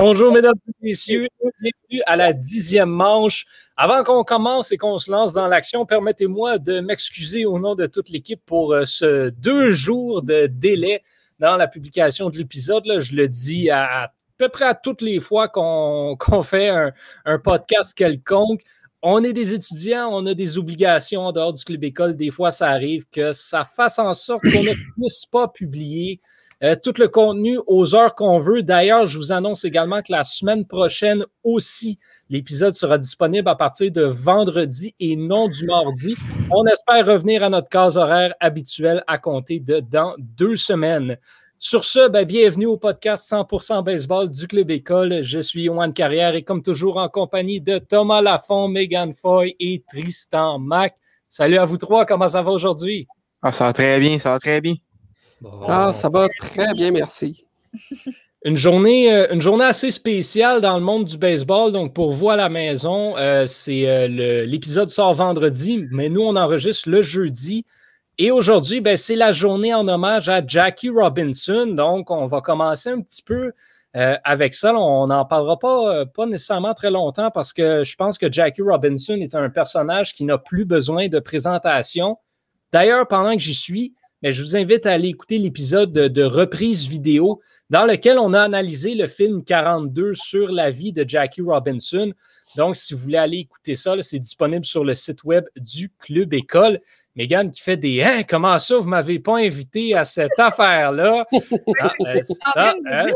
Bonjour, mesdames et messieurs. Bienvenue à la dixième manche. Avant qu'on commence et qu'on se lance dans l'action, permettez-moi de m'excuser au nom de toute l'équipe pour euh, ce deux jours de délai dans la publication de l'épisode. Je le dis à, peu près à toutes les fois qu'on fait un, podcast quelconque. On est des étudiants, on a des obligations en dehors du club école. Des fois, ça arrive que ça fasse en sorte qu'on ne puisse pas publier euh, tout le contenu aux heures qu'on veut. D'ailleurs, je vous annonce également que la semaine prochaine aussi, l'épisode sera disponible à partir de vendredi et non du mardi. On espère revenir à notre case horaire habituelle à compter de dans deux semaines. Sur ce, ben, bienvenue au podcast 100% baseball du Club École. Je suis Yohan Carrière et comme toujours en compagnie de Thomas Lafont, Megan Foy et Tristan Mac. Salut à vous trois, comment ça va aujourd'hui? Ah, ça va très bien, ça va très bien. Ah, ça va très bien, merci. Une journée, euh, une journée assez spéciale dans le monde du baseball. Donc, pour vous à la maison, euh, c'est euh, l'épisode sort vendredi, mais nous, on enregistre le jeudi. Et aujourd'hui, ben, c'est la journée en hommage à Jackie Robinson. Donc, on va commencer un petit peu avec ça. On n'en parlera pas, pas nécessairement très longtemps parce que je pense que Jackie Robinson est un personnage qui n'a plus besoin de présentation. D'ailleurs, pendant que j'y suis, mais je vous invite à aller écouter l'épisode de, reprise vidéo dans lequel on a analysé le film 42 sur la vie de Jackie Robinson. Donc, si vous voulez aller écouter ça, c'est disponible sur le site web du Club École. Megan qui fait des Hein, comment ça, vous ne m'avez pas invité à cette affaire-là? Ah, euh, hein,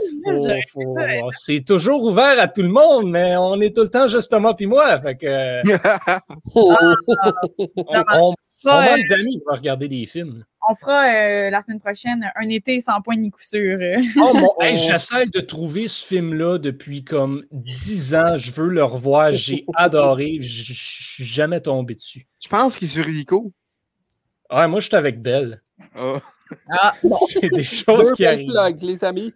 c'est toujours ouvert à tout le monde, mais on est tout le temps justement puis moi. Fait que, on, manque d'amis pour regarder des films on fera euh, la semaine prochaine un été sans point ni coup sûr. oh, J'essaie de trouver ce film-là depuis comme dix ans. Je veux le revoir. J'ai adoré. Je suis jamais tombé dessus. Je pense qu'il est sur Rico. Ouais, moi, je suis avec Belle. Oh. Ah, C'est des choses qui arrivent. les amis.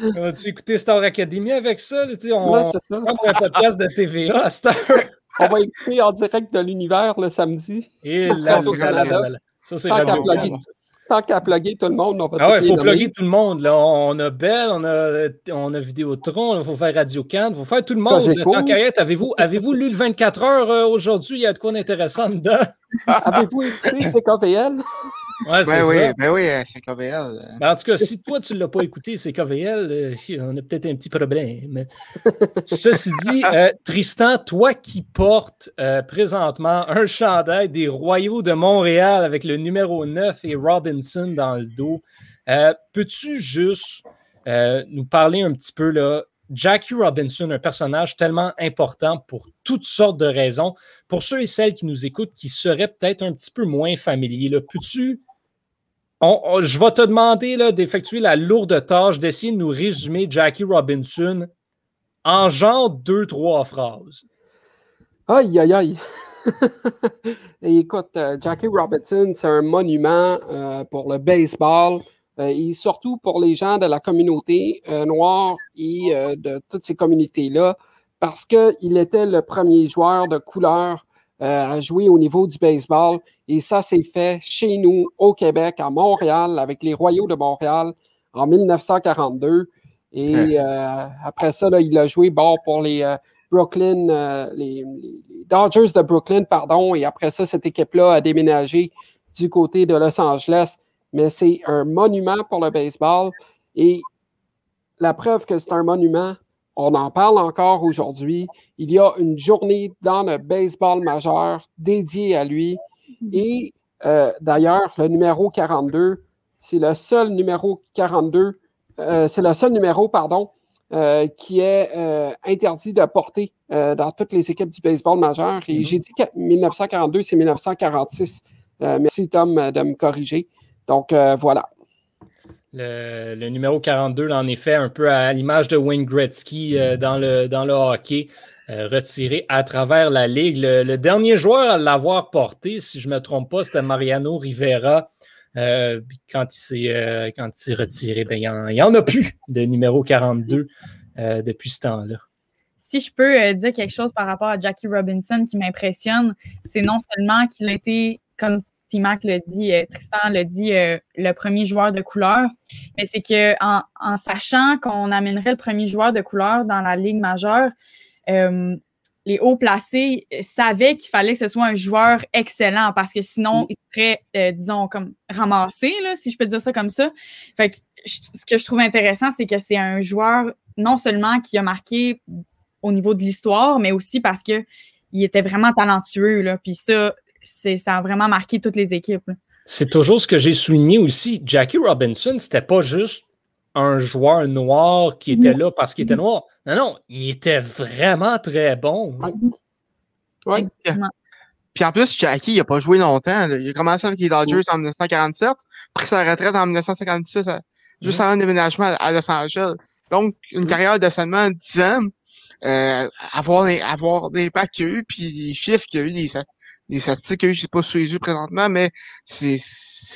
As-tu écouté Star Academy avec ça? on ouais, ça. un podcast de TVA Star. On va écouter en direct de l'univers le samedi. Et là, ça, c'est Radio Tant qu'à plugger tout le monde, on va Ah ouais, il faut plugger tout le monde. Là. On a Belle, on a, on a Vidéotron, il faut faire Radio Can, il faut faire tout le monde. Tant qu'à avez-vous avez lu le 24 heures euh, aujourd'hui? Il y a de quoi d'intéressant dedans? Avez-vous écouté CKVL? Ouais, ben, oui, ben oui, c'est KVL. Ben, en tout cas, si toi, tu ne l'as pas écouté, c'est KVL, euh, on a peut-être un petit problème. Ceci dit, euh, Tristan, toi qui portes euh, présentement un chandail des Royaux de Montréal avec le numéro 9 et Robinson dans le dos, peux-tu juste nous parler un petit peu là, Jackie Robinson, un personnage tellement important pour toutes sortes de raisons. Pour ceux et celles qui nous écoutent, qui seraient peut-être un petit peu moins familiers, peux-tu je vais te demander d'effectuer la lourde tâche d'essayer de nous résumer Jackie Robinson en genre deux, trois phrases. Aïe, aïe, aïe. écoute, euh, Jackie Robinson, c'est un monument euh, pour le baseball euh, et surtout pour les gens de la communauté noire et de toutes ces communautés-là, parce qu'il était le premier joueur de couleur à jouer au niveau du baseball. Et ça s'est fait chez nous, au Québec, à Montréal, avec les Royaux de Montréal en 1942. Et euh, après ça, il a joué bord pour les euh, Brooklyn, euh, les, Dodgers de Brooklyn, pardon. Et après ça, cette équipe-là a déménagé du côté de Los Angeles. Mais c'est un monument pour le baseball. Et la preuve que c'est un monument, on en parle encore aujourd'hui. Il y a une journée dans le baseball majeur dédiée à lui. Et euh, d'ailleurs, le numéro 42, c'est le seul numéro 42, euh, c'est le seul numéro, pardon, euh, qui est interdit de porter dans toutes les équipes du baseball majeur. Et mm-hmm. j'ai dit que 1942, c'est 1946. merci, Tom, de me corriger. Donc, voilà. Le, numéro 42, en effet, un peu à l'image de Wayne Gretzky dans, le, dans le hockey. Euh, retiré à travers la ligue. Le, dernier joueur à l'avoir porté, si je ne me trompe pas, c'était Mariano Rivera. Euh, quand il euh, s'est retiré, ben, il n'y en, a plus de numéro 42 depuis ce temps-là. Si je peux dire quelque chose par rapport à Jackie Robinson qui m'impressionne, c'est non seulement qu'il a été comme T-Mac l'a dit, euh, Tristan l'a dit, euh, le premier joueur de couleur. Mais c'est que en, en sachant qu'on amènerait le premier joueur de couleur dans la Ligue majeure, euh, les hauts placés savaient qu'il fallait que ce soit un joueur excellent parce que sinon, il serait, disons, comme ramassé, là, si je peux dire ça comme ça. Fait que ce que je trouve intéressant, c'est que c'est un joueur non seulement qui a marqué au niveau de l'histoire, mais aussi parce que il était vraiment talentueux. Là. Puis ça, ça a vraiment marqué toutes les équipes. C'est toujours ce que j'ai souligné aussi. Jackie Robinson, c'était pas juste un joueur noir qui était là parce qu'il était noir. Non, non, il était vraiment très bon. Oui. Puis en plus, Jackie, il n'a pas joué longtemps. Il a commencé avec les Dodgers en 1947, pris sa retraite en 1956, juste avant le déménagement à Los Angeles. Donc, une carrière de seulement 10 ans, euh, avoir, avoir l'impact qu'il y a eu, puis les chiffres qu'il y a eu, les, les statistiques qu'il y a eu, je sais pas sous les yeux présentement, mais c'est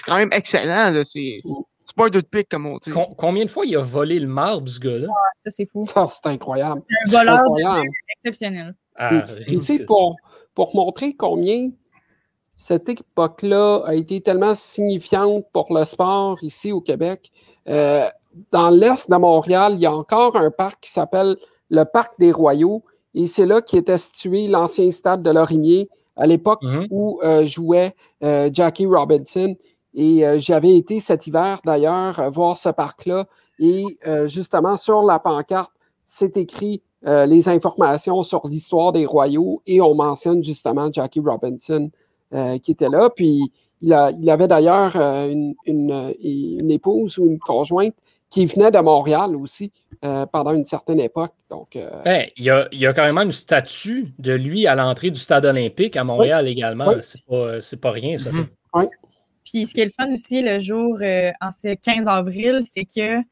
quand même excellent. C'est pas un doute pic, comme on dit. combien de fois il a volé le marbre, ce gars-là? ça, c'est fou. c'est incroyable. Un voleur exceptionnel. Ah, pour, pour montrer combien cette époque-là a été tellement signifiante pour le sport ici au Québec, euh, dans l'est de Montréal, il y a encore un parc qui s'appelle le Parc des Royaux. Et c'est là qu'était situé l'ancien stade de Lorimier à l'époque mhm. où euh, jouait euh, Jackie Robinson. Et euh, j'avais été cet hiver d'ailleurs voir ce parc-là. Et justement, sur la pancarte, c'est écrit les informations sur l'histoire des royaux et on mentionne justement Jackie Robinson qui était là. Puis il, a, il avait d'ailleurs une, une, une, épouse ou une conjointe qui venait de Montréal aussi. Euh, pendant une certaine époque. Donc, euh, ben, il, y a, il y a carrément une statue de lui à l'entrée du stade olympique à Montréal également. C'est pas, pas, rien, ça. Mm-hmm. Puis ce qui est le fun aussi le jour, euh, en ce 15 avril, c'est que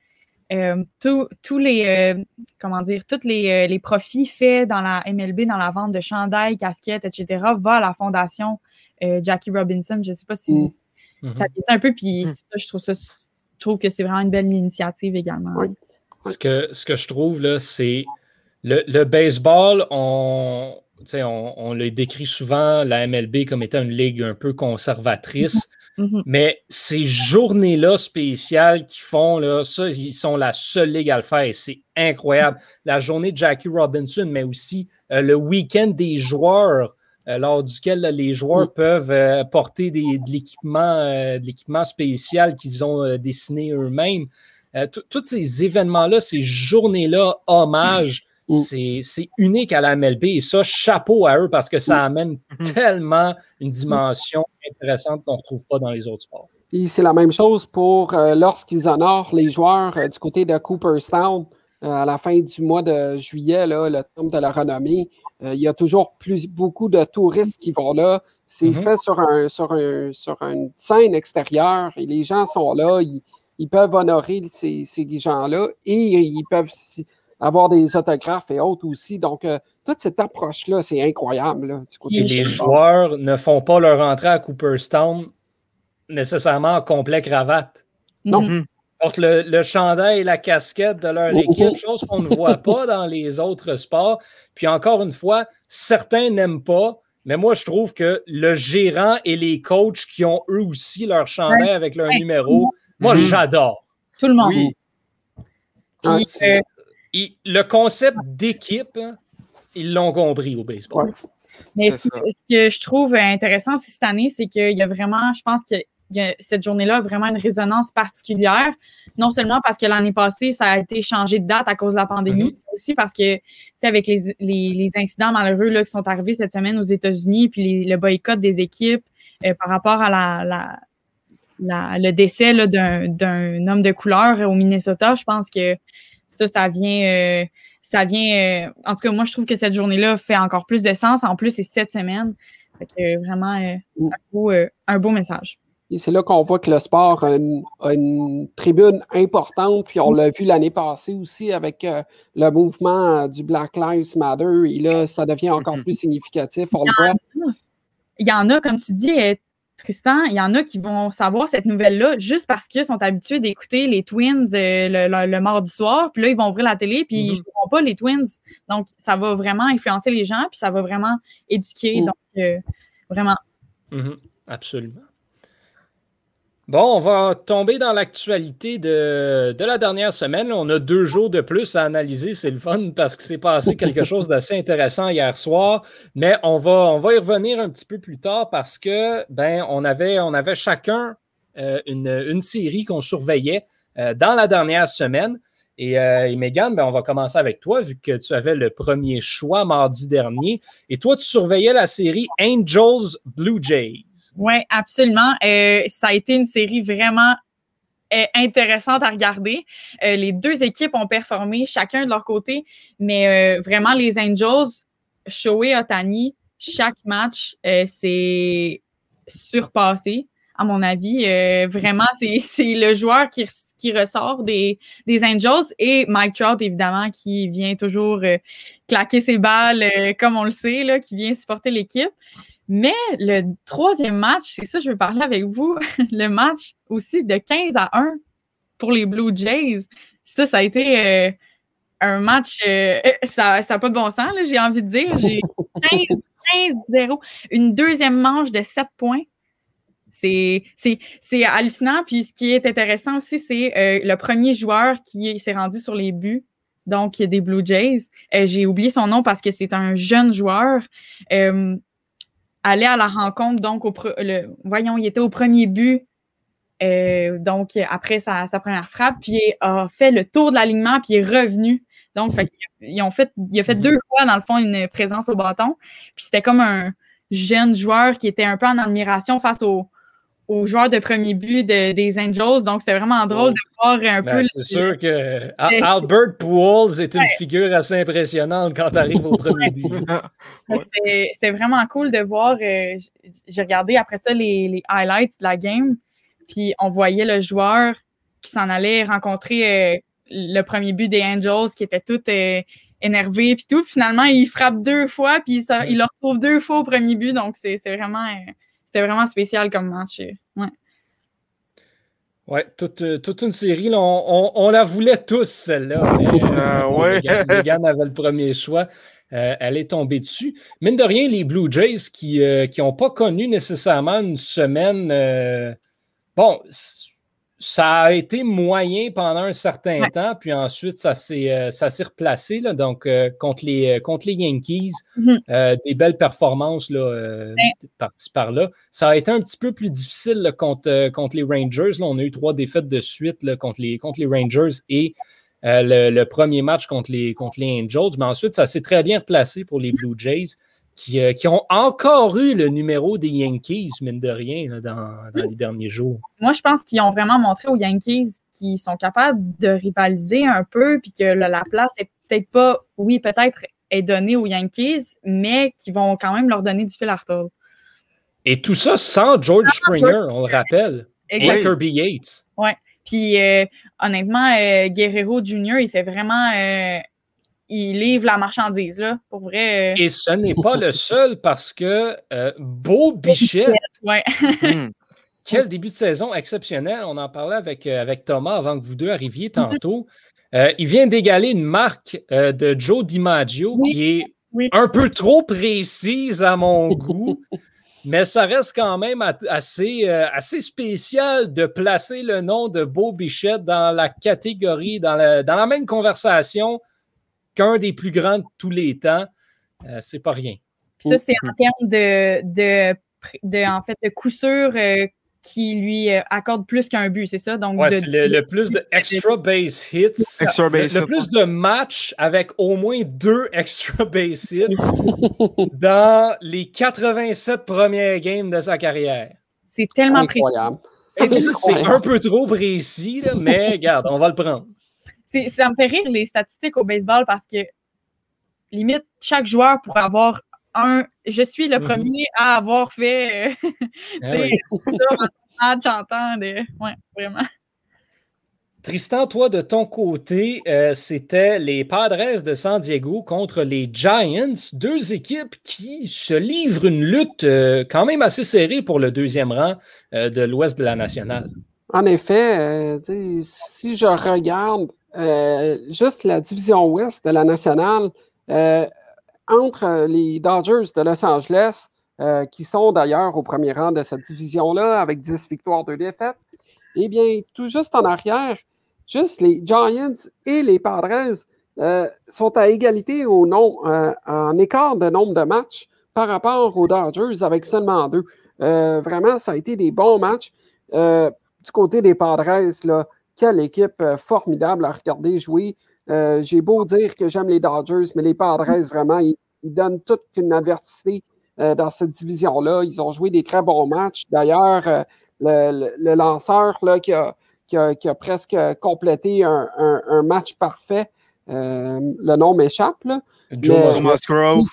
tous les comment dire, tous les, les, profits faits dans la MLB, dans la vente de chandails, casquettes, etc., vont à la fondation Jackie Robinson. Je ne sais pas si mm. ça dit un peu, puis mm. je trouve ça trouve que c'est vraiment une belle initiative également. Oui. Ce que, ce que je trouve, là, c'est le, baseball, on, on, on le décrit souvent, la MLB, comme étant une ligue un peu conservatrice. Mm-hmm. Mm-hmm. Mais ces journées-là spéciales qui font, là, ça, ils sont la seule ligue à le faire. C'est incroyable. La journée de Jackie Robinson, mais aussi euh, le week-end des joueurs, lors duquel les joueurs mm. peuvent euh, porter des, de l'équipement spécial qu'ils ont dessiné eux-mêmes. Euh, tous ces événements-là, ces journées-là, hommage, mm. c'est unique à la MLB. Et ça, chapeau à eux parce que ça mm. amène tellement une dimension intéressante qu'on ne retrouve pas dans les autres sports. Et c'est la même chose pour euh, lorsqu'ils honorent les joueurs euh, du côté de Cooperstown à la fin du mois de juillet, là, le temps de la renommée. il y a toujours plus, beaucoup de touristes qui vont là. C'est mm-hmm. fait sur, un, sur, un, sur une scène extérieure et les gens sont là. Ils, ils peuvent honorer ces, gens-là et ils peuvent avoir des autographes et autres aussi. Donc, euh, toute cette approche-là, c'est incroyable. les joueurs ne font pas leur entrée à Cooperstown nécessairement en complet cravate. Non. Mhm. Portent le, chandail et la casquette de leur équipe, chose qu'on ne voit pas dans les autres sports. Puis encore une fois, certains n'aiment pas, mais moi, je trouve que le gérant et les coachs qui ont eux aussi leur chandail avec leur numéro, moi, mhm. j'adore. Tout le monde. Oui. Ah, euh, le concept d'équipe, ils l'ont compris au baseball. Mais ce que je trouve intéressant aussi cette année, c'est qu'il y a vraiment, je pense que cette journée-là a vraiment une résonance particulière. Non seulement parce que l'année passée, ça a été changé de date à cause de la pandémie, mhm. mais aussi parce que, tu sais, avec les, les, incidents malheureux là, qui sont arrivés cette semaine aux États-Unis, puis le boycott des équipes euh, par rapport à la, le décès d'un homme de couleur au Minnesota, je pense que ça, ça vient. Euh, ça vient. Euh, en tout cas, moi, je trouve que cette journée-là fait encore plus de sens. En plus, c'est cette semaine. vraiment euh, un, beau, message. Et c'est là qu'on voit que le sport a une, tribune importante, puis on l'a vu l'année passée aussi avec le mouvement du Black Lives Matter, et là, ça devient encore plus significatif. On le voit. Il y en a, comme tu dis, Tristan, il y en a qui vont savoir cette nouvelle-là juste parce qu'ils sont habitués d'écouter les Twins euh, le, mardi soir, puis là, ils vont ouvrir la télé, puis ils ne mm-hmm. pas les Twins. Donc, ça va vraiment influencer les gens, puis ça va vraiment éduquer. Mm. Donc, euh, vraiment. Mm-hmm. Absolument. Bon, on va tomber dans l'actualité de, la dernière semaine. On a deux jours de plus à analyser. C'est le fun parce que c'est passé quelque chose d'assez intéressant hier soir. Mais on va, on va y revenir un petit peu plus tard parce que ben, on, avait, on avait chacun euh, une, série qu'on surveillait euh, dans la dernière semaine. Et, euh, Megan, ben, on va commencer avec toi, vu que tu avais le premier choix mardi dernier. Et toi, tu surveillais la série Angels Blue Jays. Oui, absolument. Euh, ça a été une série vraiment euh, intéressante à regarder. Les deux équipes ont performé chacun de leur côté, mais vraiment, les Angels, Shohei Otani, chaque match, c'est surpassé à mon avis. vraiment, c'est le joueur qui, qui ressort des, des, Angels et Mike Trout, évidemment, qui vient toujours claquer ses balles, comme on le sait, là, qui vient supporter l'équipe. Mais le troisième match, c'est ça, je veux parler avec vous, le match aussi de 15 à 1 pour les Blue Jays. Ça, ça a été euh, un match, euh, ça n'a pas de bon sens, j'ai envie de dire. J'ai 15-0, une deuxième manche de 7 points. C'est hallucinant. Puis ce qui est intéressant aussi, c'est euh, le premier joueur qui s'est rendu sur les buts donc des Blue Jays. J'ai oublié son nom parce que c'est un jeune joueur allait à la rencontre, donc, au le, voyons, il était au premier but, euh, donc, après sa, première frappe, puis il a fait le tour de l'alignement, puis il est revenu. Donc, ils ont fait, il a fait deux fois, dans le fond, une présence au bâton. Puis c'était comme un jeune joueur qui était un peu en admiration face au, aux joueurs de premier but des Angels. Donc, c'était vraiment drôle de voir un ben, peu. C'est sûr que Albert Pujols est une figure assez impressionnante quand tu arrives au premier but. C'est vraiment cool de voir. Euh, j'ai regardé après ça les, highlights de la game, puis on voyait le joueur qui s'en allait rencontrer euh, le premier but des Angels, qui était tout euh, énervé, puis tout. Finalement, il frappe deux fois, puis il le retrouve deux fois au premier but. Donc, c'est vraiment c'était vraiment spécial comme match. Euh, ouais. Ouais, toute, euh, toute une série. on, la voulait tous, celle-là. Mais, euh, Megan, avait le premier choix. elle est tombée dessus. Mine de rien, les Blue Jays qui n'ont pas connu nécessairement une semaine. bon, ça a été moyen pendant un certain temps, puis ensuite, ça s'est, euh, replacé. Là, donc, euh, contre, les, euh, contre les Yankees, mm-hmm. des belles performances là, par-là. Ça a été un petit peu plus difficile contre, contre les Rangers. Là, on a eu trois défaites de suite là, contre, les, contre les Rangers et le, premier match contre les, contre les Angels. Mais ensuite, ça s'est très bien replacé pour les Blue Jays. Euh, qui, ont encore eu le numéro des Yankees, mine de rien, dans, les derniers jours. Moi, je pense qu'ils ont vraiment montré aux Yankees qu'ils sont capables de rivaliser un peu, puis que la, place est peut-être pas, oui, peut-être est donnée aux Yankees, mais qui vont quand même leur donner du fil à retordre. Et tout ça sans George Springer, on le rappelle. Et Kirby Yates. Oui. Puis euh, honnêtement, euh, Guerrero Jr., il fait vraiment il livre la marchandise, là, pour vrai. Euh. Et ce n'est pas le seul parce que euh, Beau Bichette. Ouais. Hmm. Quel début de saison exceptionnel. On en parlait avec, euh, avec Thomas avant que vous deux arriviez tantôt. il vient d'égaler une marque de Joe DiMaggio qui est un peu trop précise à mon goût. Mais ça reste quand même assez, assez spécial de placer le nom de Beau Bichette dans la catégorie, dans, dans la même conversation qu'un des plus grands de tous les temps, euh, c'est pas rien. ça, c'est en termes de, de, en fait, de coup sûr euh, qui lui euh, accorde plus qu'un but, c'est ça? Donc, c'est le, plus de extra base hits. Extra base le, plus de matchs avec au moins deux extra base hits dans les 87 premières games de sa carrière. C'est tellement incroyable. C'est un peu trop précis, mais regarde, on va le prendre ça me fait rire les statistiques au baseball parce que limite, chaque joueur pourrait avoir un. Je suis le mhm. premier à avoir fait euh, ah chantant Ouais, vraiment. Tristan, toi, de ton côté, euh, c'était les Padres de San Diego contre les Giants, deux équipes qui se livrent une lutte euh, quand même assez serrée pour le deuxième rang de l'Ouest de la nationale. En effet, si je regarde euh, juste la division ouest de la nationale, euh, entre les Dodgers de Los Angeles, euh, qui sont d'ailleurs au premier rang de cette division-là avec 10 victoires, 2 défaites, Eh bien, tout juste en arrière, juste les Giants et les Padres sont à égalité au en écart de nombre de matchs par rapport aux Dodgers avec seulement deux. Vraiment, ça a été des bons matchs. du côté des Padres, là, quelle équipe formidable à regarder jouer. J'ai beau dire que j'aime les Dodgers, mais les Padres, vraiment, ils, donnent toute une adversité dans cette division-là. Ils ont joué des très bons matchs. D'ailleurs, le, lanceur là, qui, a, qui, a, presque complété un match parfait, euh, le nom m'échappe. Joe Musgrove.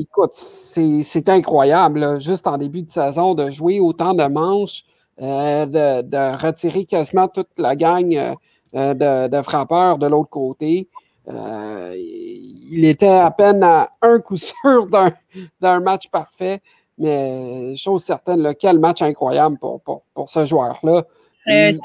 Écoute, c'est incroyable, juste en début de saison, de jouer autant de manches, euh, de, retirer quasiment toute la gang euh, de, frappeurs de l'autre côté. il était à peine à un coup sûr d'un match parfait, mais chose certaine, quel match incroyable pour, pour ce joueur-là. Euh, c'est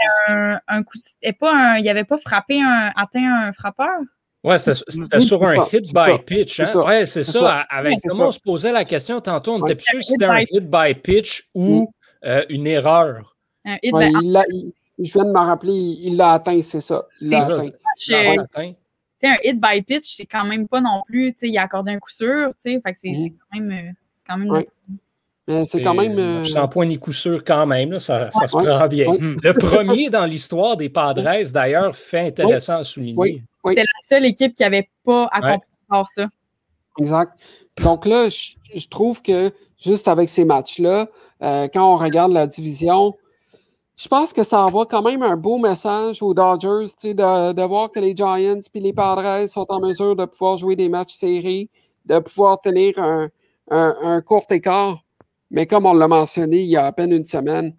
un, coup. Pas il n'avait pas frappé un, atteint un frappeur? Ouais, c'était sur un hit by pitch. Hein? Ouais, c'est ça. Avec comment on se posait la question tantôt, on était plus sûr si c'était un hit by pitch ou mm. Euh, une erreur. Un hit by... il je viens de me rappeler, il l'a atteint, c'est ça. Il l'a atteint. un hit by pitch, c'est quand même pas non plus, il a accordé un coup sûr, fait que c'est mm. quand même. Euh, quand même c'est quand même. Euh... Sans point ni coup sûr quand même, ça, ça se prend bien. Le premier dans l'histoire des Padres, d'ailleurs, fait intéressant à souligner. C'était la seule équipe qui n'avait pas accompli ça. Exact. Donc là, je, trouve que juste avec ces matchs-là, euh, quand on regarde la division, je pense que ça envoie quand même un beau message aux Dodgers, de, de voir que les Giants et les Padres sont en mesure de pouvoir jouer des matchs serrés, de pouvoir tenir un, un court écart mais comme on l'a mentionné il y a à peine une semaine,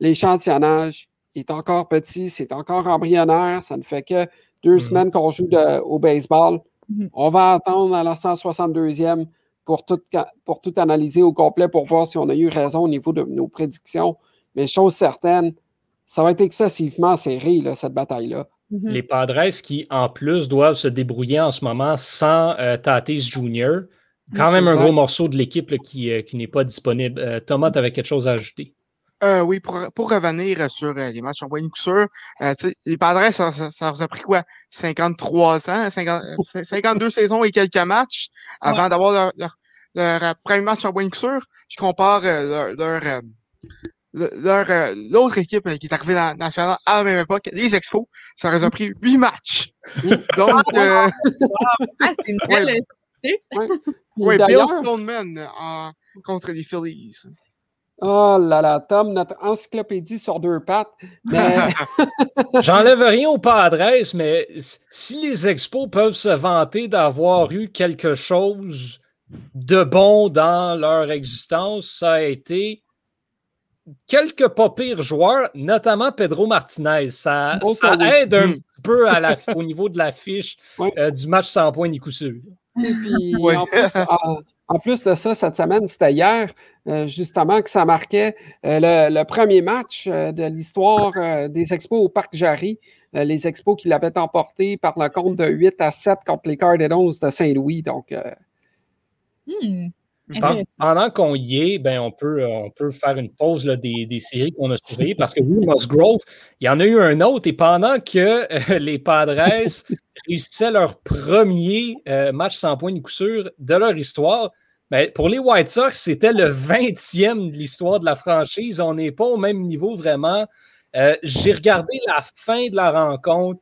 l'échantillonnage est encore petit, c'est encore embryonnaire. Ça ne fait que deux mhm. semaines qu'on joue au baseball. Mhm. On va attendre à la 162e pour tout, pour tout analyser au complet pour voir si on a eu raison au niveau de nos prédictions. Mais chose certaine, ça va être excessivement serré, cette bataille-là. Mhm. Les Padres qui, en plus, doivent se débrouiller en ce moment sans euh, Tatis Jr., quand même un gros morceau de l'équipe qui, euh, qui n'est pas disponible. Euh, Thomas, tu avais quelque chose à ajouter? Euh, oui, pour, pour revenir sur les matchs en point de les Padres, ça, ça, vous a pris quoi? 53 ans, 52 saisons et quelques matchs avant d'avoir leur, leur, premier match en point de Je compare leur, leur l'autre équipe qui est arrivée dans la nationale à la même époque, les Expos, ça leur a pris huit matchs. Donc, ah, c'est une belle oui, Bill Stoneman euh, contre les Phillies. Oh là là, Tom, notre encyclopédie sur deux pattes. J'enlève rien au pas adresse, mais si les expos peuvent se vanter d'avoir eu quelque chose de bon dans leur existence, ça a été quelques pas pires joueurs, notamment Pedro Martinez. Ça, oh, aide un petit peu à la, au niveau de l'affiche euh, du match sans points ni coup sûr. en, plus, de ça, cette semaine, c'était hier, euh, justement, que ça marquait euh, le, premier match euh, de l'histoire des Expos au Parc Jarry. les Expos qui l'avaient emporté par le compte de 8 à 7 contre les Cardinals de Saint-Louis. Donc, hmm. Pendant qu'on y est, ben, on, peut, on peut faire une pause des, séries qu'on a surveillées parce que oui, Musgrove, il y en a eu un autre et pendant que les Padres réussissaient leur premier euh, match sans point de coup sûr de leur histoire, ben, pour les White Sox, c'était le 20e de l'histoire de la franchise. On n'est pas au même niveau vraiment. Euh, j'ai regardé la fin de la rencontre.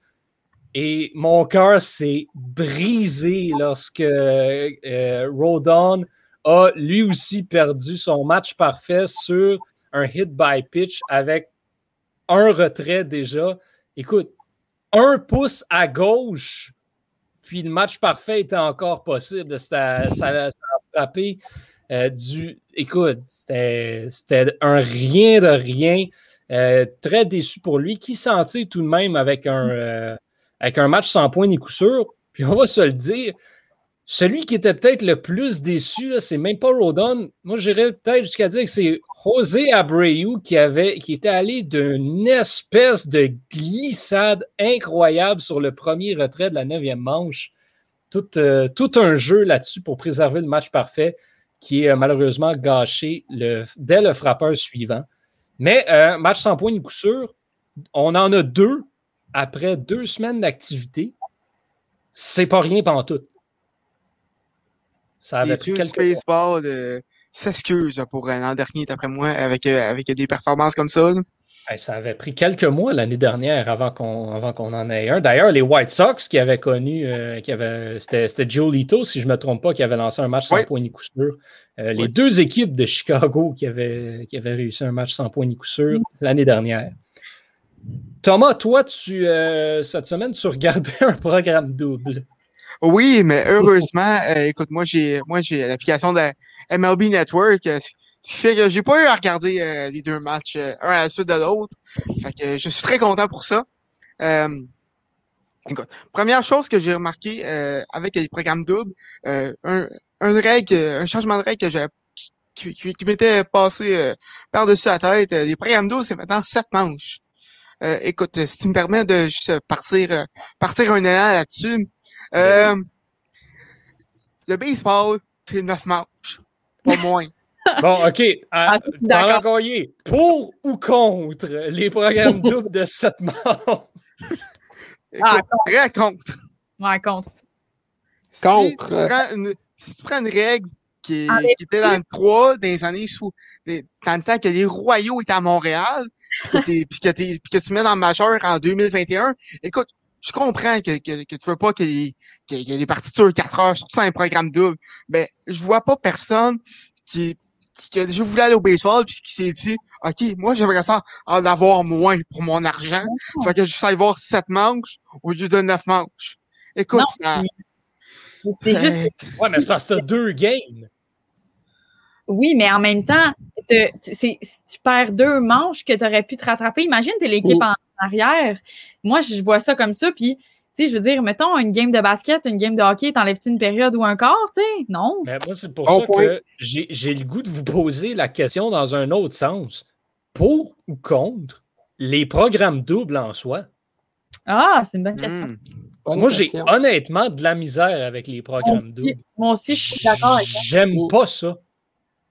Et mon cœur s'est brisé lorsque euh, Rodon a lui aussi perdu son match parfait sur un hit by pitch avec un retrait déjà. Écoute, un pouce à gauche, puis le match parfait était encore possible. Ça, a frappé euh, du. Écoute, c'était un rien de rien. Euh, très déçu pour lui, qui sentit tout de même avec un, euh, avec un match sans point ni coup sûr. Puis on va se le dire, celui qui était peut-être le plus déçu, c'est même pas Rodon. Moi, j'irais peut-être jusqu'à dire que c'est José Abreu qui, avait, qui était allé d'une espèce de glissade incroyable sur le premier retrait de la neuvième manche. Tout, euh, un jeu là-dessus pour préserver le match parfait qui est euh, malheureusement gâché dès le frappeur suivant. Mais euh, match sans point ni coup sûr, on en a deux après deux semaines d'activité. C'est pas rien pendant tout. Ça avait pris quelques baseball euh, s'excuse pour l'an dernier, d'après moi, avec, avec des performances comme ça ça avait pris quelques mois l'année dernière avant qu'on qu'on en ait un. D'ailleurs, les White Sox qui avaient connu, euh, qui c'était Joe Lito, si je ne me trompe pas, qui avait lancé un match sans point ni coup sûr. Euh, les deux équipes de Chicago qui avaient, qui avaient réussi un match sans point ni coup sûr l'année dernière. Thomas, toi, tu, euh, cette semaine, tu regardais un programme double. Oui, mais heureusement, écoute, moi j'ai moi j'ai l'application de MLB Network, ce qui fait que j'ai pas eu à regarder euh, les deux matchs euh, un à la suite de l'autre. Fait que je suis très content pour ça. Euh, écoute, première chose que j'ai remarqué avec les programmes doubles, un, un règle, un changement de règle que j'ai qui, qui, m'était passé par-dessus la tête. les programmes doubles, c'est maintenant sept manches. écoute, si tu me permets de juste partir partir un élan là-dessus. Le baseball, c'est neuf manches. Pas moins. Bon, OK. Ah, pour ou contre les programmes doubles de 7 membres? Ah, très contre. Ouais, contre. Contre. Si tu, prends une, règle qui, qui, était dans le 3 dans les années sous. Dans le temps que les Royaux étaient à Montréal, puis que, que, tu mets dans le majeur en 2021, écoute, je comprends que, que, que tu veux pas qu'il y, ait des parties sur 4 heures, surtout dans un programme double. Mais je vois pas personne qui qui a déjà voulu aller au baseball puis qui s'est dit OK, moi j'aimerais ça en avoir moins pour mon argent. Oh. Fait que je sais voir sept manches au lieu de neuf manches. Écoute, ça. C'est juste... Ouais, mais c'est parce que t'as deux games. Oui, mais en même temps, tu perds deux manches que tu aurais pu te rattraper. Imagine, tu es l'équipe en arrière. Moi, je vois ça comme ça, puis tu sais, je veux dire, mettons, une game de basket, une game de hockey, t'enlèves-tu une période ou un quart, tu sais? Non. Mais moi, c'est pour ça que j'ai le goût de vous poser la question dans un autre sens. Pour ou contre les programmes doubles en soi? Ah, c'est une bonne question. Hmm. moi, j'ai honnêtement de la misère avec les programmes doubles. Moi aussi, je suis d'accord avec ça. J'aime pas ça.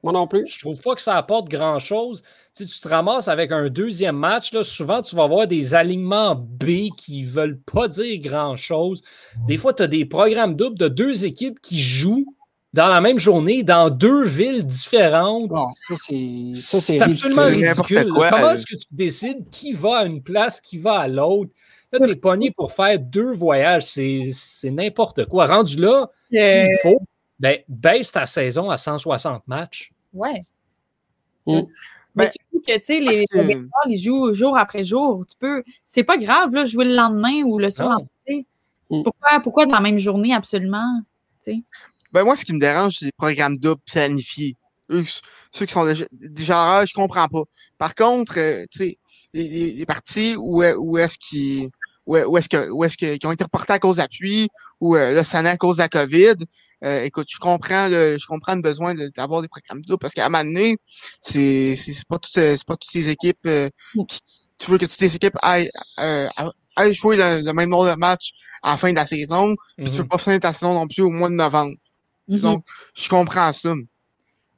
Moi non plus. Je trouve pas que ça apporte grand-chose. Si tu te ramasses avec un deuxième match, là, souvent tu vas avoir des alignements B qui veulent pas dire grand-chose. Des fois, tu as des programmes doubles de deux équipes qui jouent dans la même journée dans deux villes différentes. c'est absolument ridicule. Comment est-ce que tu décides qui va à une place, qui va à l'autre? Là, tu es pogné pour faire deux voyages. C'est n'importe quoi. Rendu là, s'il faut, ben, baisse ta saison à 160 matchs. Ouais. Mm. Mais ben, surtout que, tu sais, les, que... les jouent jour après jour. Tu peux. C'est pas grave, là, jouer le lendemain ou le soir. Mm. Pourquoi, pourquoi dans la même journée, absolument? Ben, moi, ce qui me dérange, c'est les programmes doubles planifiés. ceux qui sont déjà, déjà je comprends pas. Par contre, euh, tu sais, les, les, parties où, où est-ce qu'ils où, est-ce que où est-ce qu'ils ont été reportés à cause de la pluie ou euh, là, ça à cause de la COVID. Euh, écoute, je comprends le, je comprends le besoin d'avoir des programmes doubles parce qu'à un moment donné, c'est c'est pas toutes c'est pas toutes les équipes euh, mm. qui, tu veux que toutes les équipes aillent, euh, aillent jouer le, même nombre de matchs à la fin de la saison, puis tu veux mm-hmm. pas finir ta saison non plus au mois de novembre. Mm-hmm. Donc, je comprends ça.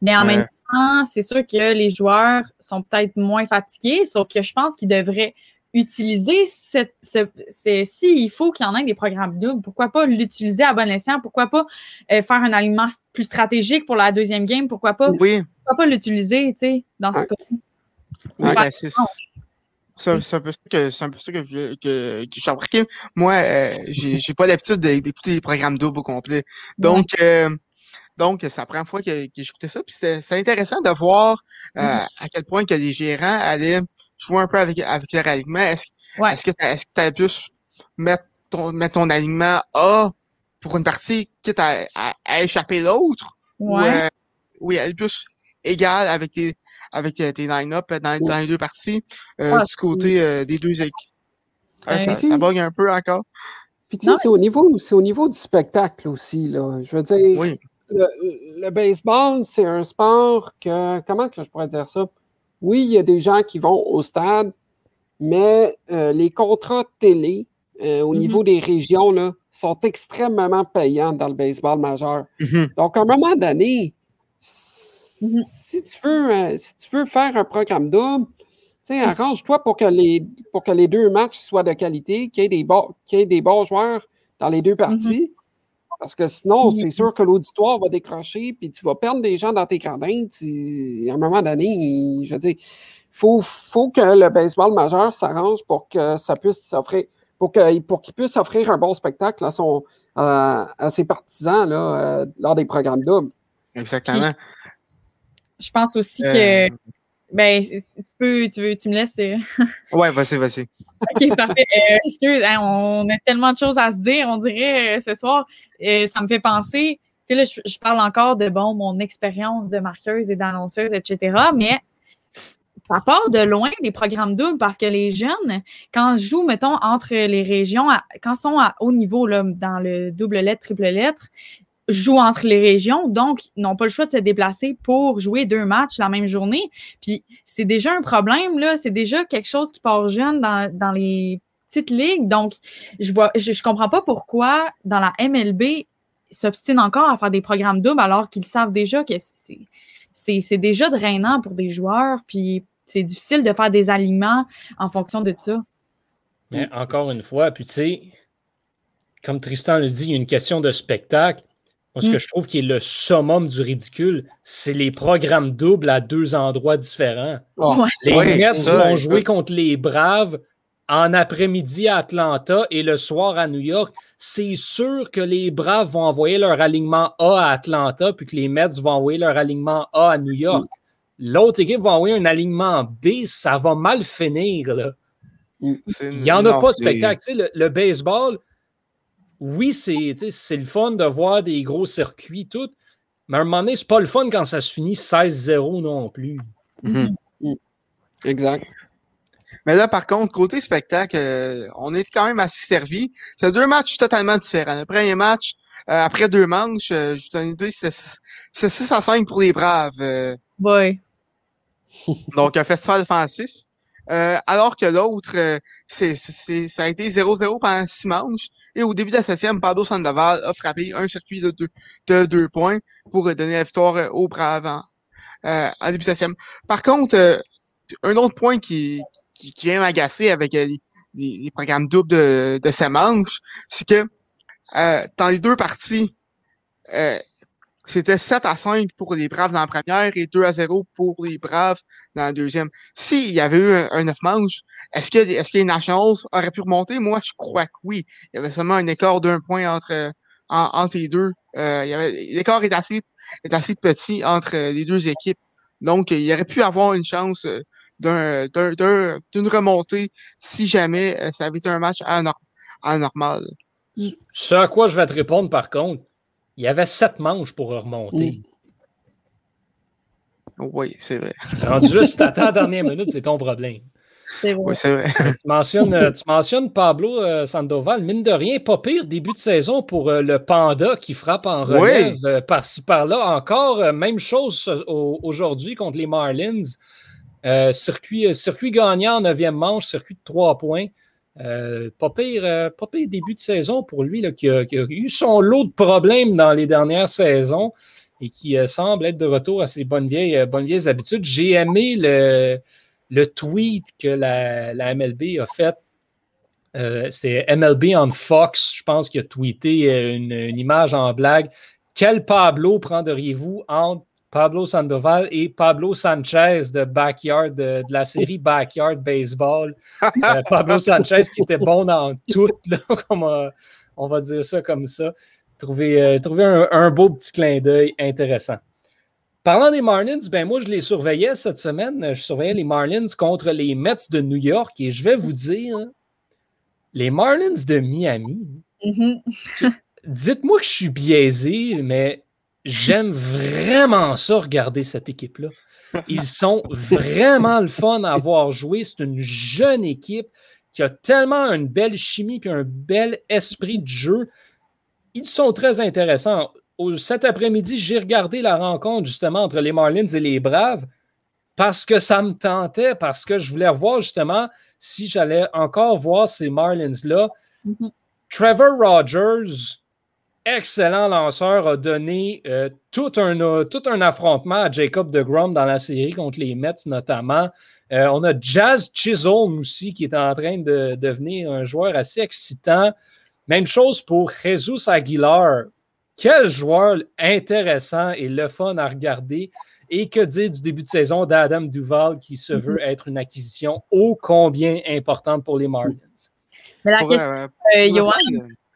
Mais en même temps, c'est sûr que les joueurs sont peut-être moins fatigués, sauf que je pense qu'ils devraient utiliser cette, ce, si il faut qu'il y en ait des programmes doubles, pourquoi pas l'utiliser à bon escient, pourquoi pas euh, faire un alignement plus stratégique pour la deuxième game, pourquoi pas, oui. pourquoi pas l'utiliser, tu sais, dans ce cas-là. c'est un peu ça que c'est un peu ça que je que, que j'ai remarqué. Moi, euh, j'ai j'ai pas l'habitude d'écouter les programmes doubles au complet. Donc euh, donc, c'est la première fois que, que j'écoutais ça. Puis c'est intéressant de voir euh, mm-hmm. à quel point que les gérants allaient jouer un peu avec, avec leur alignement. Est-ce est que tu est as pu mettre ton, mettre ton alignement A pour une partie, quitte à, à, échapper l'autre? Ouais. Ou, euh, oui, elle est plus égale avec tes, avec tes, line-up dans, dans, les deux parties, euh, du côté euh, des deux équipes. Ah, ça, ça bug un peu encore. Puis tu sais, c'est au niveau, c'est au niveau du spectacle aussi, là. Je veux dire, oui le, baseball, c'est un sport que, comment que je pourrais dire ça? Oui, il y a des gens qui vont au stade, mais euh, les contrats télé euh, au niveau mm-hmm. des régions là, sont extrêmement payants dans le baseball majeur. Mm-hmm. Donc, à un moment donné, mm-hmm. si, tu veux, euh, si tu veux faire un programme double, arrange-toi pour que les pour que les deux matchs soient de qualité, qu'il y ait des bons, des bons joueurs dans les deux parties. Parce que sinon, c'est sûr que l'auditoire va décrocher, puis tu vas perdre des gens dans tes gradins. à un moment donné, je veux dire, il faut, faut que le baseball majeur s'arrange pour que ça puisse s'offrir, pour qu'il pour qu'il puisse offrir un bon spectacle à, son, à ses partisans là, euh, lors des programmes doubles. Exactement. je pense aussi que euh, ben, tu peux, tu veux, tu me laisses. Euh? ouais, vas-y, vas-y. OK, parfait. Euh, excuse, hein, on a tellement de choses à se dire, on dirait, euh, ce soir. ça me fait penser, tu sais, là, je, parle encore de, bon, mon expérience de marqueuse et d'annonceuse, etc., mais ça part de loin, les programmes doubles, parce que les jeunes, quand je joue, mettons, entre les régions, quand ils sont à haut niveau, là, dans le double lettre, triple lettre, jouent entre les régions, donc n'ont pas le choix de se déplacer pour jouer deux matchs la même journée. Puis c'est déjà un problème, là, c'est déjà quelque chose qui part jeune dans, dans les petites ligues. Donc, je vois, je, je comprends pas pourquoi dans la MLB s'obstinent encore à faire des programmes doubles alors qu'ils savent déjà que c'est déjà drainant pour des joueurs, puis c'est difficile de faire des aliments en fonction de ça. Mais encore une fois, puis tu sais, comme Tristan le dit, il y a une question de spectacle ce que mm. je trouve qui est le summum du ridicule, c'est les programmes doubles à deux endroits différents. Oh. Les Nets vont jouer contre les Braves en après-midi à Atlanta et le soir à New York. C'est sûr que les Braves vont envoyer leur alignement A à Atlanta, puis que les Mets vont envoyer leur alignement A à New York. L'autre équipe va envoyer un alignement B, ça va mal finir. Là. Mm. Il n'y en a pas de spectacle. le baseball, oui, c'est le fun de voir des gros circuits, tout, mais à un moment donné, c'est pas le fun quand ça se finit 16-0 non plus. Mhm. Mm. Exact. Mais là, par contre, côté spectacle, euh, on est quand même assez servi. C'est deux matchs totalement différents. Le premier match, euh, après deux manches, euh, je vous donne une idée, c'est 6 à 5 pour les Braves. Oui. donc, un festival offensif. Euh, alors que l'autre, euh, c'est, ça a été 0-0 pendant six manches. Et au début de la septième, Pablo Sandoval a frappé un circuit de deux, de deux points pour donner la victoire au Braves en, euh, début de septième. Par contre, euh, un autre point qui, qui, qui vient m'agacer avec les, les, programmes doubles de, de ces manches, c'est que dans les deux parties, c'était 7 à 5 pour les Braves dans la première et 2 à 0 pour les Braves dans la deuxième. S'il y avait eu un, 9 manches, est-ce que, est-ce que les Nationals auraient pu remonter? Moi, je crois que oui. Il y avait seulement un écart d'un point entre, entre les deux. Euh, l'écart est assez, est assez petit entre les deux équipes. Donc, il aurait pu avoir une chance d'un, d'une remontée si jamais euh, ça avait été un match anormal. Ce à quoi je vais te répondre, par contre, il y avait sept manches pour remonter. Oui, c'est vrai. Rendu là, si tu attends la dernière minute, c'est ton problème. C'est vrai. Oui, c'est vrai. Tu mentionnes, euh, tu mentionnes Pablo euh, Sandoval, mine de rien, pas pire début de saison pour euh, le Panda qui frappe en relève par-ci par-là. Encore, même chose aujourd'hui contre les Marlins. circuit, circuit gagnant en neuvième manche, circuit de trois points. Euh, pas, pire, euh, pas, pire, début de saison pour lui, là, qui, a, eu son lot de problèmes dans les dernières saisons et qui euh, semble être de retour à ses bonnes vieilles, habitudes. J'ai aimé le, tweet que la, la MLB a fait. C'est MLB on Fox, je pense, qui a tweeté une, une image en blague. Quel Pablo prendriez-vous entre Pablo Sandoval et Pablo Sanchez de Backyard, de, la série Backyard Baseball. Euh, Pablo Sanchez qui était bon dans tout, on, va dire ça comme ça. Trouver, euh, un, beau petit clin d'œil intéressant. Parlant des Marlins, ben moi je les surveillais cette semaine. Je surveillais les Marlins contre les Mets de New York et je vais vous dire, les Marlins de Miami, mm-hmm. dites-moi que je suis biaisé, mais J'aime vraiment ça, regarder cette équipe-là. Ils sont vraiment le fun à avoir joué. C'est une jeune équipe qui a tellement une belle chimie et un bel esprit de jeu. Ils sont très intéressants. cet après-midi, j'ai regardé la rencontre justement entre les Marlins et les Braves parce que ça me tentait, parce que je voulais voir justement si j'allais encore voir ces Marlins-là. Mm-hmm. Trevor Rogers, excellent lanceur, a donné euh, tout, un, tout un affrontement à Jacob de Grom dans la série contre les Mets notamment. Euh, on a Jazz Chisholm aussi qui est en train de devenir un joueur assez excitant. Même chose pour Jesus Aguilar. Quel joueur intéressant et le fun à regarder. Et que dire du début de saison d'Adam Duval qui se veut mm-hmm. être une acquisition ô combien importante pour les Marlins? Mais la question, euh,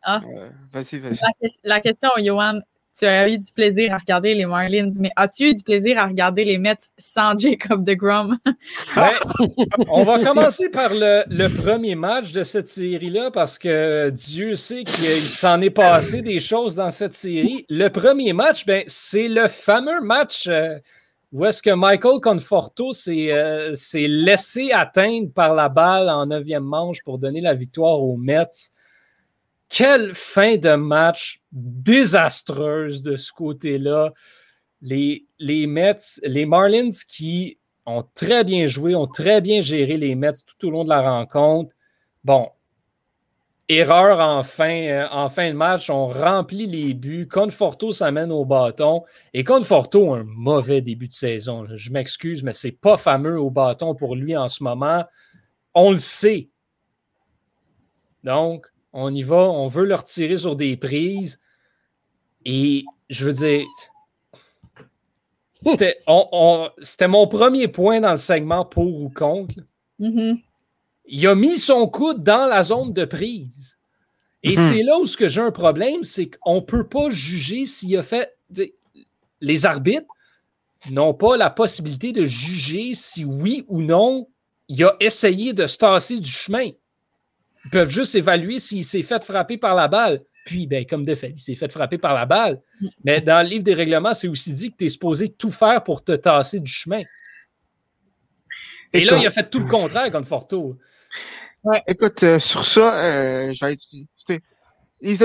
ah. Euh, vas-y, vas-y. La, question, Johan, tu as eu du plaisir à regarder les Marlins, mais as-tu eu du plaisir à regarder les Mets sans Jacob de Grom? Ben, on va commencer par le, premier match de cette série-là parce que Dieu sait qu'il s'en est passé des choses dans cette série. Le premier match, ben, c'est le fameux match euh, où est-ce que Michael Conforto euh, s'est laissé atteindre par la balle en neuvième manche pour donner la victoire aux Mets. Quelle fin de match désastreuse de ce côté-là. Les, Mets, les Marlins qui ont très bien joué, ont très bien géré les Mets tout au long de la rencontre. Bon, erreur en fin, euh, de match, on remplit les buts. Conforto s'amène au bâton. Et Conforto a un mauvais début de saison. Je m'excuse, mais c'est pas fameux au bâton pour lui en ce moment. On le sait. Donc, on y va, on veut leur tirer sur des prises. Et je veux dire, c'était, mon premier point dans le segment pour ou contre. Mm-hmm. Il a mis son coude dans la zone de prise. Et mm-hmm. c'est là où j'ai un problème, c'est qu'on ne peut pas juger s'il a fait. Les arbitres n'ont pas la possibilité de juger si oui ou non il a essayé de se tasser du chemin. Ils peuvent juste évaluer s'il s'est fait frapper par la balle. Puis, ben, comme de fait, il s'est fait frapper par la balle. Mais dans le livre des règlements, c'est aussi dit que tu es supposé tout faire pour te tasser du chemin. Et, là, il a fait tout le contraire contre Forto. Écoute, euh, sur ça, euh, je vais être. Les,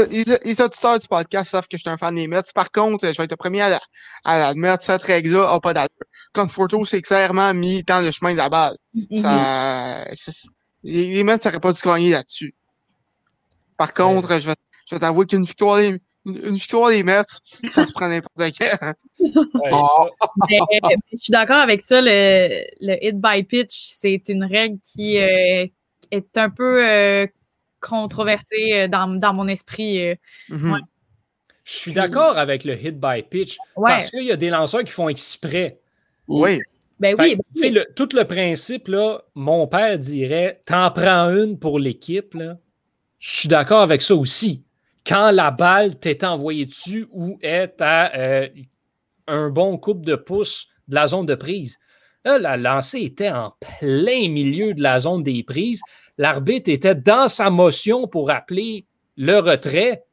auditeurs du podcast savent que je suis un fan des Mets. Par contre, je vais être le premier à, à admettre cette règle-là n'a pas d'allure. Forto, c'est clairement mis dans le chemin de la balle. Mm-hmm. Ça, les, Mets n'auraient pas dû gagner là-dessus. Par contre, je vais, je vais t'avouer qu'une victoire des, une, victoire des Mets, ça se prend n'importe quand. je suis d'accord avec ça. Le, le, hit by pitch, c'est une règle qui euh, est un peu euh, controversée euh, dans, dans, mon esprit. Mm-hmm. Je suis d'accord avec le hit by pitch parce qu'il y a des lanceurs qui font exprès. Oui. Ben oui. tout le principe, là, mon père dirait T'en prends une pour l'équipe. Je suis d'accord avec ça aussi. Quand la balle t'est envoyée dessus ou est à euh, un bon coupe de pouce de la zone de prise. Là, la lancée était en plein milieu de la zone des prises. L'arbitre était dans sa motion pour appeler le retrait.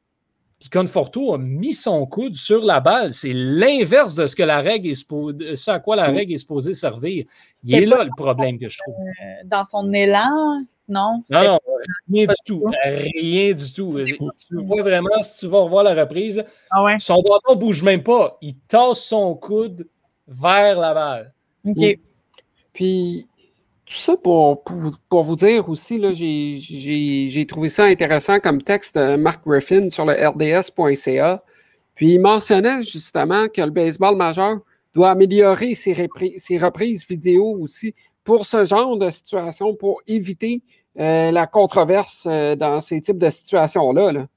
Puis Conforto a mis son coude sur la balle. C'est l'inverse de ce que la règle est supposée, ce à quoi la règle est supposée servir. Il est, là le problème que je trouve. Euh, dans son élan, non? Non, non, rien du tout. Rien du tout. Tu vois vraiment, si tu vas revoir la reprise, ah ouais. son bâton ne bouge même pas. Il tasse son coude vers la balle. OK. Puis, tout ça pour, pour, vous dire aussi, j'ai trouvé ça intéressant comme texte de Mark Griffin sur le rds.ca. Puis il mentionnait justement que le baseball majeur doit améliorer ses, reprises vidéo aussi pour ce genre de situation, pour éviter euh, la controverse euh, dans ces types de situations-là. Là.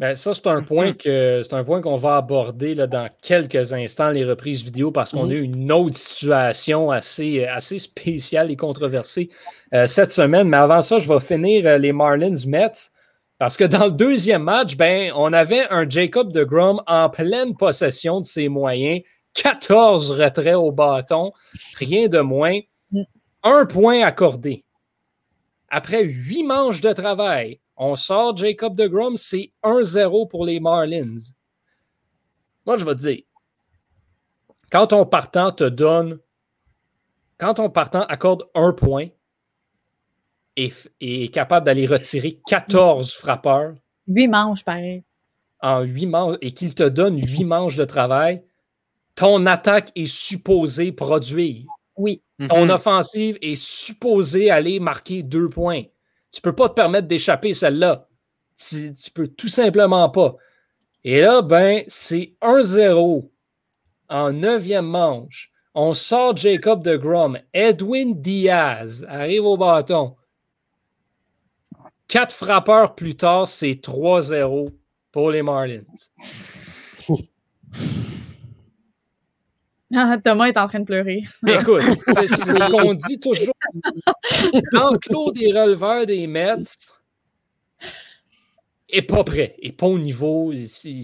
Ben, ça, c'est un point que c'est un point qu'on va aborder là, dans quelques instants, les reprises vidéo, parce qu'on a eu une autre situation assez, assez spéciale et controversée euh, cette semaine. Mais avant ça, je vais finir euh, les Marlins Mets. Parce que dans le deuxième match, ben, on avait un Jacob de Grom en pleine possession de ses moyens. 14 retraits au bâton, rien de moins. Mm. Un point accordé. Après huit manches de travail, on sort Jacob de Grom, c'est 1-0 pour les Marlins. Moi, je vais te dire, quand ton partant te donne, quand ton partant accorde un point et est capable d'aller retirer 14 frappeurs. 8 manches, pareil. En 8 manches, et qu'il te donne 8 manches de travail, ton attaque est supposée produire. Oui. Ton mhm. offensive est supposée aller marquer deux points. Tu ne peux pas te permettre d'échapper celle-là. Tu, ne peux tout simplement pas. Et là, ben, c'est 1-0 en neuvième manche. On sort Jacob de Grom. Edwin Diaz arrive au bâton. Quatre frappeurs plus tard, c'est 3-0 pour les Marlins. Thomas est en train de pleurer. Écoute, c'est ce qu'on dit toujours. L'enclos des releveurs des Mets est pas prêt, est pas au niveau.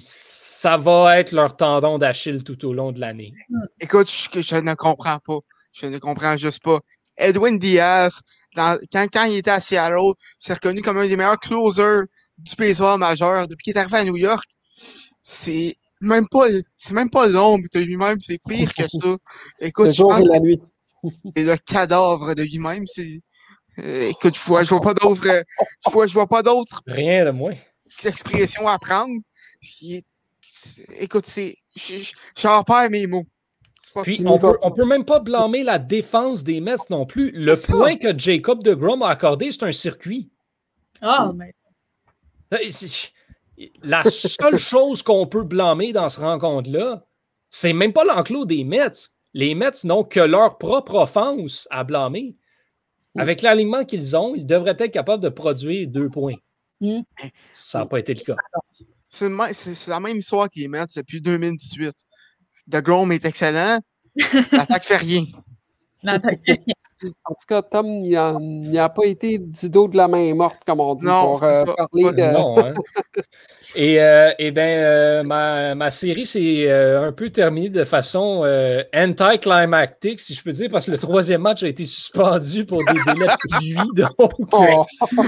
Ça va être leur tendon d'Achille tout au long de l'année. Écoute, je, je, ne comprends pas. Je ne comprends juste pas. Edwin Diaz, quand, quand il était à Seattle, c'est reconnu comme un des meilleurs closers du baseball majeur. Depuis qu'il est arrivé à New York, c'est même pas, c'est même pas l'ombre de lui-même, c'est pire que ça. Écoute, le jour et la nuit. C'est le cadavre de lui-même. C'est, euh, écoute, je vois, je vois pas d'autres, je vois, je vois pas d'autres. Rien de moins. Expressions à prendre. écoute, c'est, j'en perds mes mots. Puis, on peut, peut même pas blâmer la défense des Mets non plus. Le point que Jacob de Grom a accordé, c'est un circuit. Ah, mais. La seule chose qu'on peut blâmer dans ce rencontre-là, c'est même pas l'enclos des Mets. Les Mets n'ont que leur propre offense à blâmer. Avec l'alignement qu'ils ont, ils devraient être capables de produire deux points. Mm. Ça n'a pas été le cas. C'est la même histoire qu'ils Mets depuis 2018. De Grom est excellent. L'attaque fait rien. L'attaque fait rien. En tout cas, Tom, il n'a pas été du dos de la main morte, comme on dit, pour euh, parler de. Non, hein. Et, euh, eh bien, euh, ma, ma, série s'est un peu terminée de façon anti-climactic, si je peux dire, parce que le troisième match a été suspendu pour des délais de pluie. Donc, oh.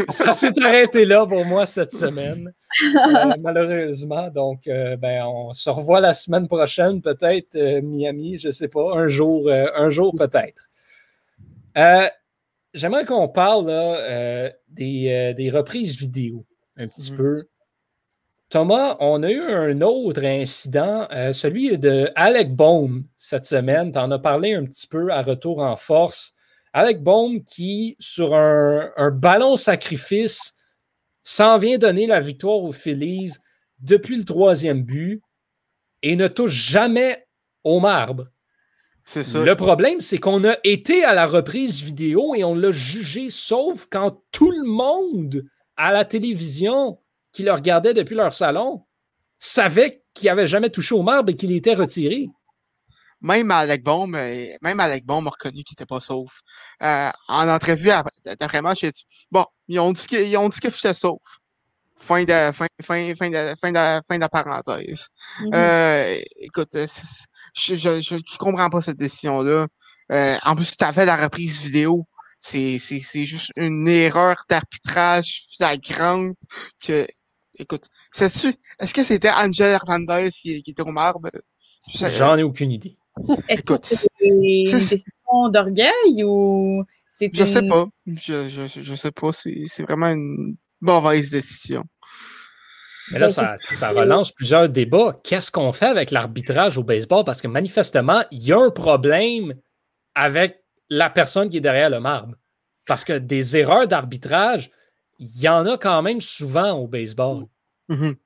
ça s'est arrêté là pour moi cette semaine, malheureusement. Donc, ben, on se revoit la semaine prochaine, peut-être, Miami, je ne sais pas, un jour, un jour peut-être. Euh, j'aimerais qu'on parle euh, des, euh, des, reprises vidéo un petit mhm. peu. Thomas, on a eu un autre incident, celui de Alec Baum cette semaine. Tu en as parlé un petit peu à retour en force. Alec Baum qui, sur un, un ballon sacrifice, s'en vient donner la victoire aux Phillies depuis le troisième but et ne touche jamais au marbre. Le problème, c'est qu'on a été à la reprise vidéo et on l'a jugé, sauf quand tout le monde à la télévision qui le regardait depuis leur salon savait qu'il n'avait jamais touché au marbre et qu'il était retiré. Même Alec Baum, euh, même Alec Baum a reconnu qu'il n'était pas sauf. Euh, en entrevue, d'après moi, dit bon, ils ont dit que j'étais sauf. Fin de, fin, fin, fin, de, fin, de, fin de la parenthèse. Mm-hmm. euh, écoute, je, je, je, comprends pas cette décision-là. Euh, en plus, tu as fait la reprise vidéo. C'est, c'est, c'est juste une erreur d'arbitrage flagrante que, écoute, sais-tu, est-ce que c'était Angel Hernandez qui, qui était au marbre? J'en ai aucune idée. Écoute, c'est des décisions d'orgueil ou c'est Je sais pas. Je, je, je sais pas. C'est, c'est vraiment une mauvaise décision. Mais là, ça, ça, relance plusieurs débats. Qu'est-ce qu'on fait avec l'arbitrage au baseball? Parce que manifestement, il y a un problème avec la personne qui est derrière le marbre. Parce que des erreurs d'arbitrage, il y en a quand même souvent au baseball. Ben,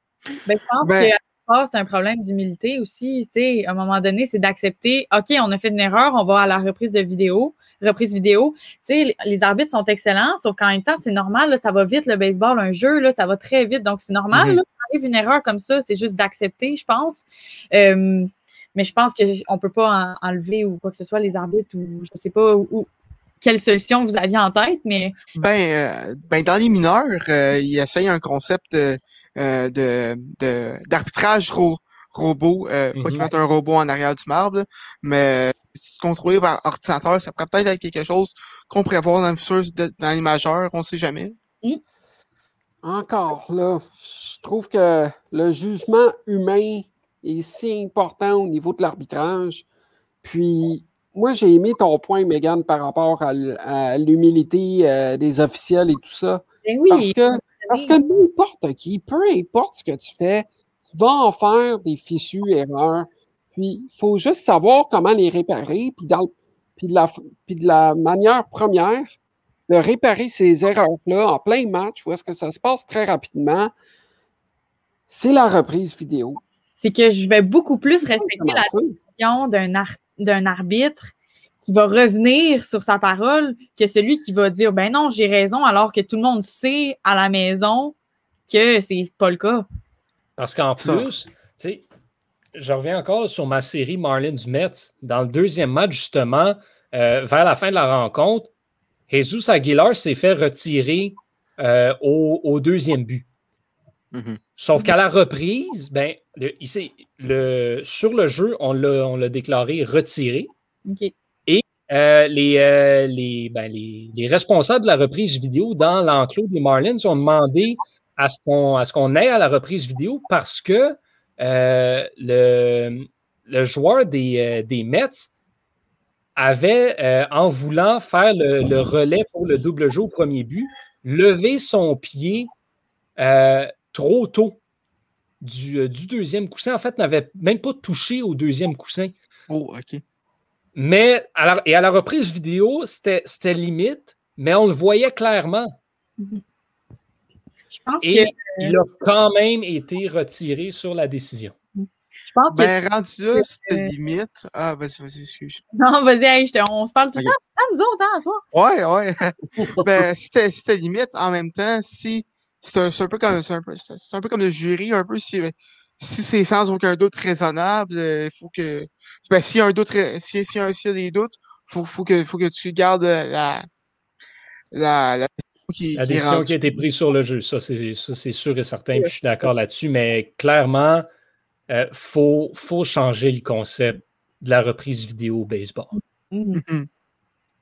je pense ben que c'est un problème d'humilité aussi. à un moment donné, c'est d'accepter OK, on a fait une erreur, on va à la reprise de vidéo reprise vidéo. Tu sais, les arbitres sont excellents, sauf qu'en même temps, c'est normal, ça va vite le baseball, un jeu, là, ça va très vite. Donc, c'est normal. Mm arrive une erreur comme ça, c'est juste d'accepter, je pense. Euh, mais je pense qu'on ne peut pas enlever ou quoi que ce soit les arbitres ou je ne sais pas où, quelle solution vous aviez en tête, mais. Ben, euh, ben dans les mineurs, euh, ils essayent un concept de, d'arbitrage robot, pas qu'ils mm-hmm. mettent un robot en arrière du marbre, mais contrôlé par ordinateur, ça pourrait peut-être être quelque chose qu'on pourrait voir dans le futur dans les majeurs, on ne sait jamais. Encore là, je trouve que le jugement humain est si important au niveau de l'arbitrage. Puis, moi, j'ai aimé ton point, Megan, par rapport à, l'humilité euh, des officiels et tout ça. Ben oui, parce que, parce que n'importe qui, peu importe ce que tu fais, tu vas en faire des fichues erreurs. Puis, il faut juste savoir comment les réparer. Puis, dans, puis, de, la, puis de la manière première, de réparer ces erreurs-là en plein match, où est-ce que ça se passe très rapidement, c'est la reprise vidéo. C'est que je vais beaucoup plus respecter la décision d'un arbitre qui va revenir sur sa parole que celui qui va dire ben non, j'ai raison, alors que tout le monde sait à la maison que c'est pas le cas. Parce qu'en plus, tu sais, je reviens encore sur ma série Marlins Mets. Dans le deuxième match, justement, euh, vers la fin de la rencontre, Jesus Aguilar s'est fait retirer euh, au, deuxième but. Mm-hmm. Sauf qu'à la reprise, ben, le, sur le jeu, on l'a déclaré retiré. Et euh, les, ben, les, les, responsables de la reprise vidéo dans l'enclos des Marlins ont demandé à ce qu'on ait à la reprise vidéo parce que euh, le, le, joueur des, euh, des Mets avait, euh, en voulant faire le, relais pour le double jeu au premier but, levé son pied trop tôt du, du, deuxième coussin. En fait, n'avait même pas touché au deuxième coussin. Oh, OK. Mais, à et à la reprise vidéo, c'était limite, mais on le voyait clairement. Mm-hmm. Je pense Et il a quand même été retiré sur la décision. Je pense ben, rendu là, c'était limite. Ah, vas-y, vas-y, excuse. Non, vas-y, on se parle tout le temps. Ah, nous autres, hein, soi. Ouais, ouais. ben, c'était limite. En même temps, si. C'est un, un, peu comme un peu, un peu comme le jury, un peu si, si c'est sans aucun doute raisonnable, il faut que. Ben, s'il y a un doute, si, si, y a des doutes, faut, faut que, faut que tu gardes la, la, la la décision qui a été prise sur le jeu, ça c'est sûr et certain, je suis d'accord là-dessus, mais clairement, il euh, faut, faut, changer le concept de la reprise vidéo au baseball. Mm-hmm.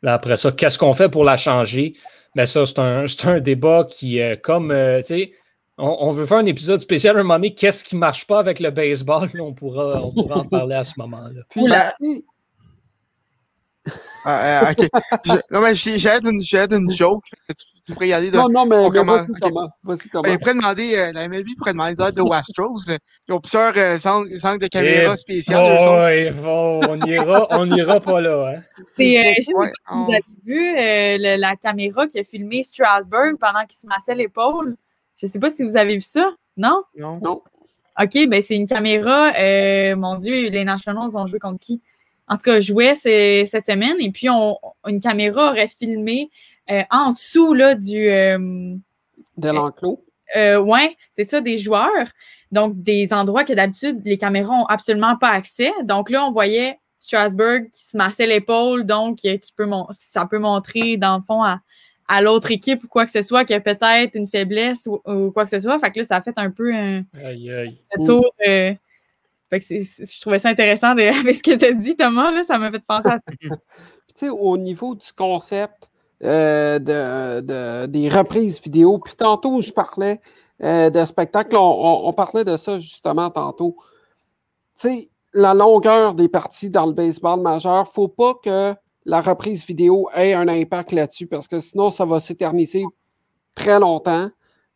Là, après ça, qu'est-ce qu'on fait pour la changer? Mais ben, ça, c'est un, un, débat qui, euh, comme, euh, tu sais, on, veut faire un épisode spécial à un moment donné, qu'est-ce qui ne marche pas avec le baseball? on, pourra, on pourra en parler à ce moment-là. Ah, euh, ok. non, mais j'ai une, une joke. Tu, tu pourrais y aller de. Non, non, mais, mais commence, vas-y, Thomas. Vas-y, Thomas. Ben, pourrait demander, euh, la MLB pourrait demander d'aide de Wastros. Ils ont plusieurs euh, angles, de caméra spéciales. Oh, ouais, bon, on ira, on ira pas là. Hein. C'est, euh, je sais pas si vous avez vu euh, la caméra qui a filmé Strasbourg pendant qu'il se massait l'épaule. Je sais pas si vous avez vu ça. Non? Non. non. OK, ben c'est une caméra. Euh, mon Dieu, les Nationals ont joué contre qui? En tout cas, jouait cette semaine et puis on, une caméra aurait filmé euh, en dessous là, du. Euh, de l'enclos. Euh, oui, c'est ça, des joueurs. Donc, des endroits que d'habitude, les caméras n'ont absolument pas accès. Donc là, on voyait Strasbourg qui se massait l'épaule, donc qui peut ça peut montrer, dans le fond, à, l'autre équipe ou quoi que ce soit, qu'il y a peut-être une faiblesse ou, quoi que ce soit. Fait que là, ça a fait un peu un, tour je trouvais ça intéressant avec ce que tu as dit, Thomas, là, ça m'a fait penser à ça. tu sais, au niveau du concept euh, de, des reprises vidéo, puis tantôt, je parlais euh, de spectacle, on, parlait de ça justement tantôt. Tu sais, la longueur des parties dans le baseball majeur, faut pas que la reprise vidéo ait un impact là-dessus, parce que sinon, ça va s'éterniser très longtemps.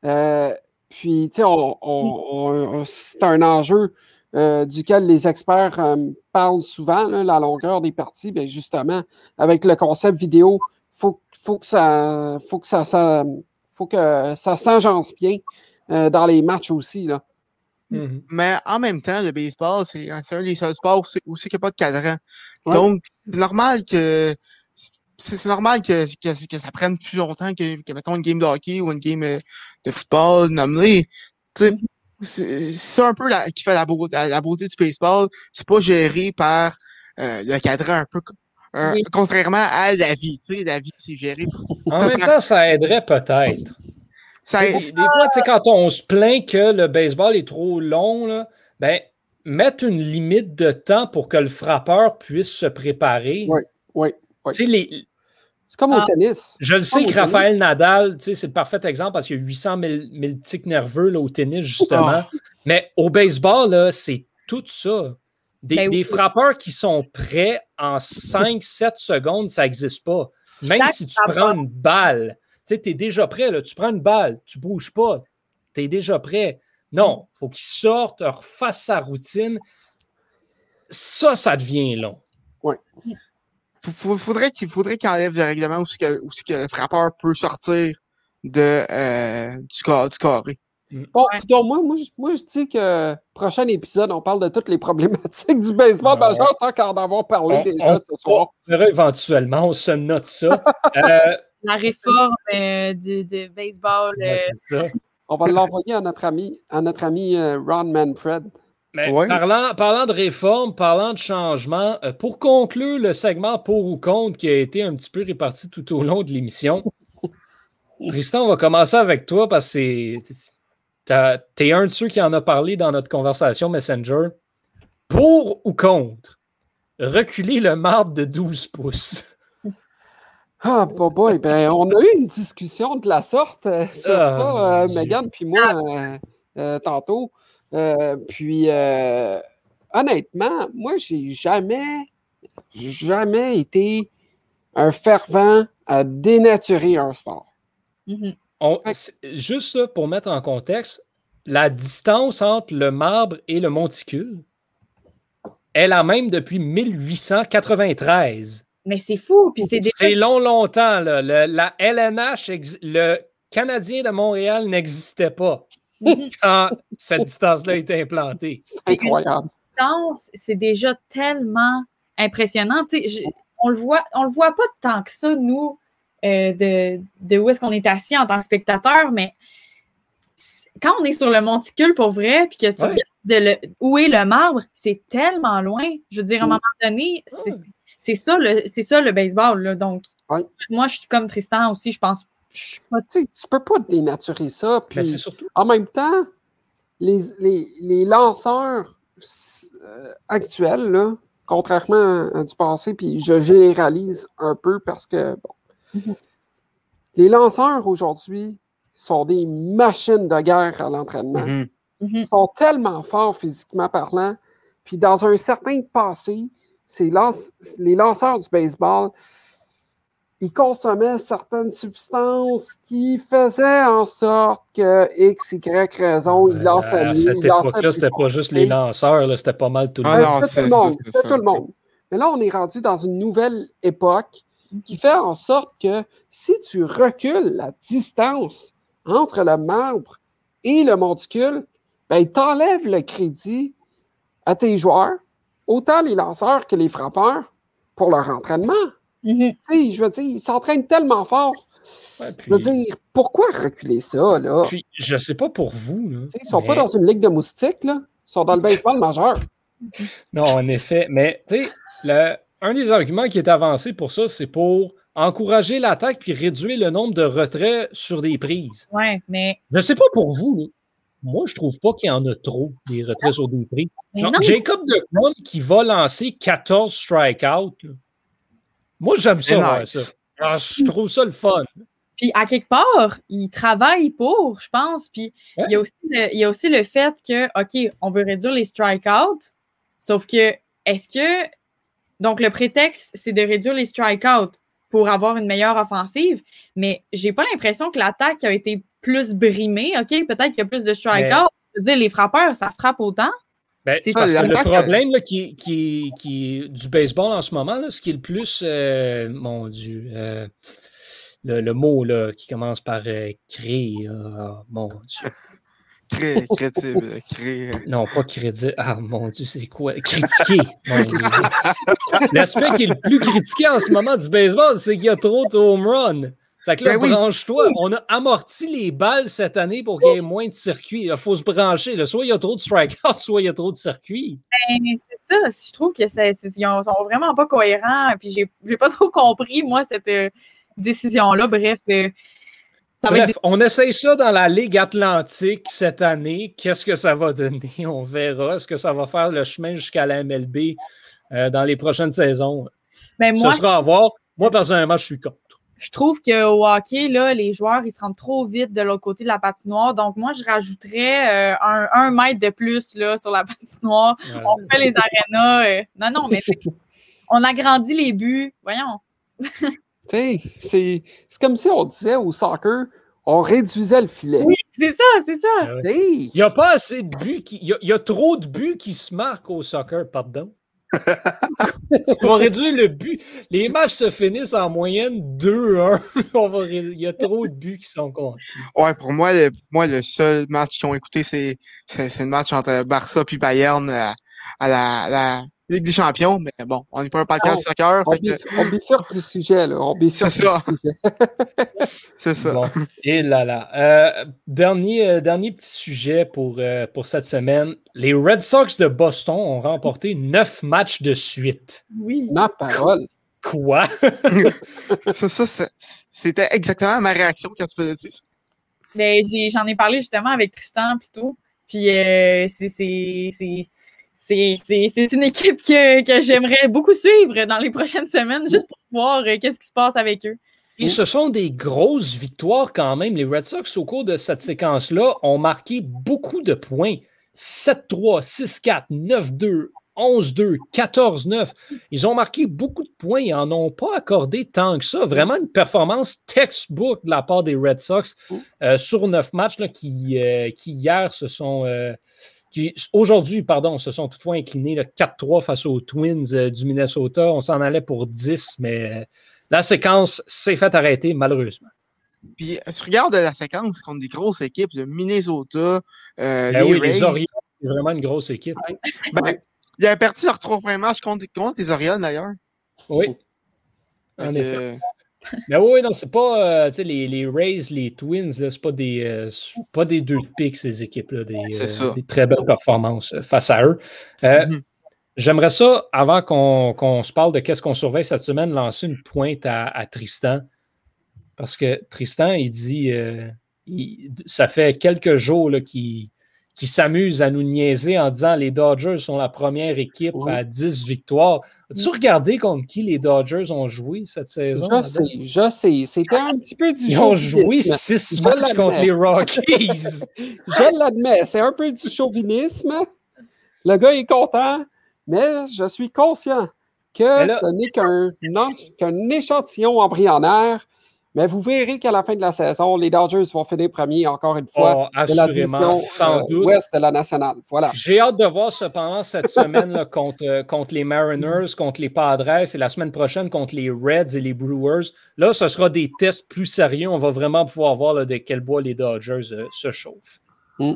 Euh, puis, tu sais, c'est un enjeu euh, duquel les experts euh, parlent souvent, la longueur des parties, bien justement, avec le concept vidéo, il faut, faut, que ça faut que ça, ça faut que ça s'agence bien euh, dans les matchs aussi. Là. Mm-hmm. Mais en même temps, le baseball, c'est un des seuls sports où il n'y a pas de cadran. Donc, c'est normal que c'est normal que, que, que, ça prenne plus longtemps que, que, mettons, une game de hockey ou une game de football, nommé. Tu c'est un peu la, qui fait la, beauté, la beauté du baseball. C'est pas géré par euh, le cadran un peu contrairement à la vie. Tu sais, la vie, c'est géré. En même temps, ça aiderait peut-être. Ça Des fois, quand on se plaint que le baseball est trop long, là, ben, mettre une limite de temps pour que le frappeur puisse se préparer. Oui, oui. oui. Les, c'est comme au ah. tennis. Je le sais que Raphaël Nadal, c'est le parfait exemple parce qu'il y a 800 000, tics nerveux là, au tennis, justement. Ah. Mais au baseball, c'est tout ça. Des, ben frappeurs qui sont prêts en 5-7 secondes, ça n'existe pas. Même si tu prends une balle, tu es déjà prêt. Là, tu prends une balle, tu ne bouges pas, tu es déjà prêt. Non, il faut qu'il sorte, refasse sa routine. Ça, ça devient long. Oui faudrait qu'il faudrait qu'il enlève le règlement où, que, que le frappeur peut sortir de, euh, du, du carré. Mm. Bon, donc moi, moi, je, moi, je dis que prochain épisode, on parle de toutes les problématiques du baseball majeur tant qu'en avoir parlé déjà ce soir. éventuellement, on se note ça. Euh, La réforme euh, du, baseball. Euh, on va l'envoyer à notre ami, à notre ami Ron Manfred. Parlant, parlant, de réforme, parlant de changement, pour conclure le segment pour ou contre qui a été un petit peu réparti tout au long de l'émission, Tristan, on va commencer avec toi parce que tu es un de ceux qui en a parlé dans notre conversation Messenger. Pour ou contre? Reculer le marbre de 12 pouces? Ah, oh boy, ben, on a eu une discussion de la sorte euh, sur ah, ça, euh, Megan puis moi, euh, puis, honnêtement, moi, j'ai jamais, jamais été un fervent à dénaturer un sport. Mm-hmm. juste pour mettre en contexte, la distance entre le marbre et le monticule est la même depuis 1893. Mais c'est fou. Puis c'est, long, longtemps. la LNH, le Canadien de Montréal n'existait pas. quand cette distance-là a été implantée. C'est incroyable. C'est déjà tellement impressionnant. on le voit, on le voit pas tant que ça, nous, euh, de, de, où est-ce qu'on est assis en tant que spectateur, mais quand on est sur le monticule pour vrai, puis que tu regardes de où est le marbre, c'est tellement loin. Je veux dire, à un moment donné, c'est ça, le, ça le baseball. Là, donc, moi, je suis comme Tristan aussi, je pense. Tu tu peux pas dénaturer ça. Puis, surtout... En même temps, les, les, lanceurs euh, actuels, là, contrairement à, du passé, puis je généralise un peu parce que, bon, Mhm. Les lanceurs aujourd'hui sont des machines de guerre à l'entraînement. Mhm. Mhm. Ils sont tellement forts physiquement parlant. Puis dans un certain passé, les lanceurs du baseball, ils consommaient certaines substances qui faisaient en sorte que X, Y raison, ils lançaient À cette époque-là, c'était pas juste les lanceurs, c'était pas mal tout le monde. C'était tout le monde. C'était tout le monde. Mais là, on est rendu dans une nouvelle époque qui fait en sorte que si tu recules la distance entre le membre et le monticule, ben, t'enlèves le crédit à tes joueurs, autant les lanceurs que les frappeurs, pour leur entraînement. Mm-hmm. Je veux dire, ils s'entraînent tellement fort. Je veux dire, pourquoi reculer ça, là? Puis, je sais pas pour vous. Là, ils sont pas dans une ligue de moustiques, là. Ils sont dans le baseball majeur. Non, en effet. Mais, tu sais, le, un des arguments qui est avancé pour ça, c'est pour encourager l'attaque puis réduire le nombre de retraits sur des prises. Oui, mais. Je ne sais pas pour vous, moi, je trouve pas qu'il y en a trop, des retraits sur des prises. Jacob de qui va lancer 14 strikeouts. Moi, j'aime ça, ah, je trouve ça le fun. Puis, à quelque part, il travaille pour, je pense. Puis, il, y a aussi il y a aussi le fait que, OK, on veut réduire les strikeouts, sauf que, est-ce que donc, le prétexte, c'est de réduire les strikeouts pour avoir une meilleure offensive, mais j'ai pas l'impression que l'attaque a été plus brimée. OK, peut-être qu'il y a plus de strikeouts. Je veux dire, les frappeurs, ça frappe autant. Ben, c'est parce que le problème qui, qui, qui, du baseball en ce moment, là, ce qui est le plus, euh, mon Dieu, euh, le, mot là, qui commence par euh, créer, mon Dieu. crédible. Non, pas crédible. Ah mon Dieu, c'est quoi? Critiquer. L'aspect qui est le plus critiqué en ce moment du baseball, c'est qu'il y a trop de home run. C'est que là, ben branche-toi. On a amorti les balles cette année pour qu'il y ait moins de circuits. Il faut se brancher. Soit il y a trop de strikeouts, soit il y a trop de circuits. Ben, c'est ça. Je trouve que c'est, ils sont vraiment pas cohérents. Puis j'ai, pas trop compris, moi, cette euh, décision-là. Bref, euh, Bref, on essaye ça dans la Ligue Atlantique cette année. Qu'est-ce que ça va donner? On verra. Est-ce que ça va faire le chemin jusqu'à la MLB euh, dans les prochaines saisons? Ben, moi, sera à voir. Moi, personnellement, je suis contre. Je trouve qu'au hockey, là, les joueurs, ils se rendent trop vite de l'autre côté de la patinoire. Donc, moi, je rajouterais euh, un, mètre de plus là, sur la patinoire. On fait les arénas. Euh. Non, non, mais on agrandit les buts. Voyons. c'est comme si on disait au soccer, on réduisait le filet. Oui, c'est ça, c'est ça. Il n'y a pas assez de buts. il, y a, trop de buts qui se marquent au soccer, pardon. On va réduire le but. Les matchs se finissent en moyenne 2-1. Il y a trop de buts qui sont comptés. Ouais, pour moi, le, moi, le seul match qu'ils ont écouté, c'est le match entre Barça et Bayern à, à la, Ligue des champions, mais bon, on n'est pas un podcast de soccer. On, bifurque du sujet, là. C'est ça. C'est ça. Et là là. Euh, dernier, euh, dernier petit sujet pour, euh, pour cette semaine. Les Red Sox de Boston ont remporté neuf matchs de suite. Oui. Ma parole. Quoi? ça, ça c'était exactement ma réaction quand tu faisais ça. Ben, j'en ai, parlé justement avec Tristan plus tôt. Puis c'est c'est une équipe que, j'aimerais beaucoup suivre dans les prochaines semaines, juste pour voir euh, qu'est-ce qui se passe avec eux. Et ce sont des grosses victoires quand même. Les Red Sox, au cours de cette séquence-là, ont marqué beaucoup de points. 7-3, 6-4, 9-2, 11-2, 14-9. Ils ont marqué beaucoup de points. Ils n'en ont pas accordé tant que ça. Vraiment une performance textbook de la part des Red Sox euh, sur neuf matchs qui, euh, qui, hier se sont aujourd'hui, pardon, se sont toutefois inclinés 4-3 face aux Twins euh, du Minnesota. On s'en allait pour 10, mais euh, la séquence s'est faite arrêter, malheureusement. Puis, tu regardes la séquence contre des grosses équipes, le Minnesota, euh, ben les, oui, les Orioles, c'est vraiment une grosse équipe. Ben, il a perdu leurs trois premiers matchs contre, contre les Orioles, d'ailleurs. Oui. En effet. Mais oui, non, c'est pas. Euh, les, les, Rays, les Twins, c'est pas des euh, pas des deux pics, ces équipes-là. Des, euh, des, très belles performances face à eux. Mm-hmm. J'aimerais ça, avant qu'on se parle de qu'est-ce qu'on surveille cette semaine, lancer une pointe à, Tristan. Parce que Tristan, il dit ça fait quelques jours qu'il qui s'amuse à nous niaiser en disant les Dodgers sont la première équipe à 10 victoires. As-tu regardé contre qui les Dodgers ont joué cette saison? Je sais, je sais. C'était un petit peu du Ils ont joué 6 matchs contre les Rockies. je l'admets, c'est un peu du chauvinisme. Le gars est content, mais je suis conscient que ce n'est qu'un échantillon embryonnaire mais vous verrez qu'à la fin de la saison, les Dodgers vont finir premier encore une fois oh, de la division sans euh, ouest de la nationale. Voilà. J'ai hâte de voir cependant cette semaine contre, euh, contre les Mariners, contre les Padres et la semaine prochaine contre les Reds et les Brewers. Là, ce sera des tests plus sérieux. On va vraiment pouvoir voir de quel bois les Dodgers euh, se chauffent. Mm.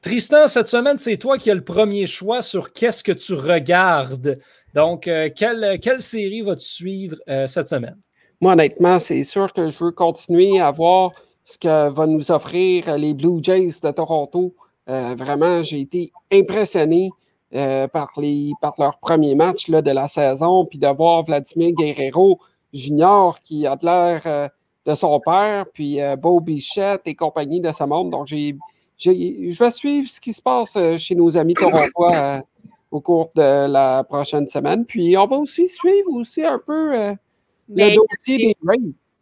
Tristan, cette semaine, c'est toi qui as le premier choix sur qu'est-ce que tu regardes. Donc, quelle, quelle série vas-tu suivre cette semaine? Moi, honnêtement, c'est sûr que je veux continuer à voir ce que va nous offrir les Blue Jays de Toronto. Euh, vraiment, j'ai été impressionné euh, par, les, par leur premier match là, de la saison, puis de voir Vladimir Guerrero Junior qui a de l'air euh, de son père, puis Beau Bichette et compagnie de sa monde. Donc, j'ai, je vais suivre ce qui se passe chez nos amis torontois au cours de la prochaine semaine. Puis, on va aussi suivre aussi un peu le dossier des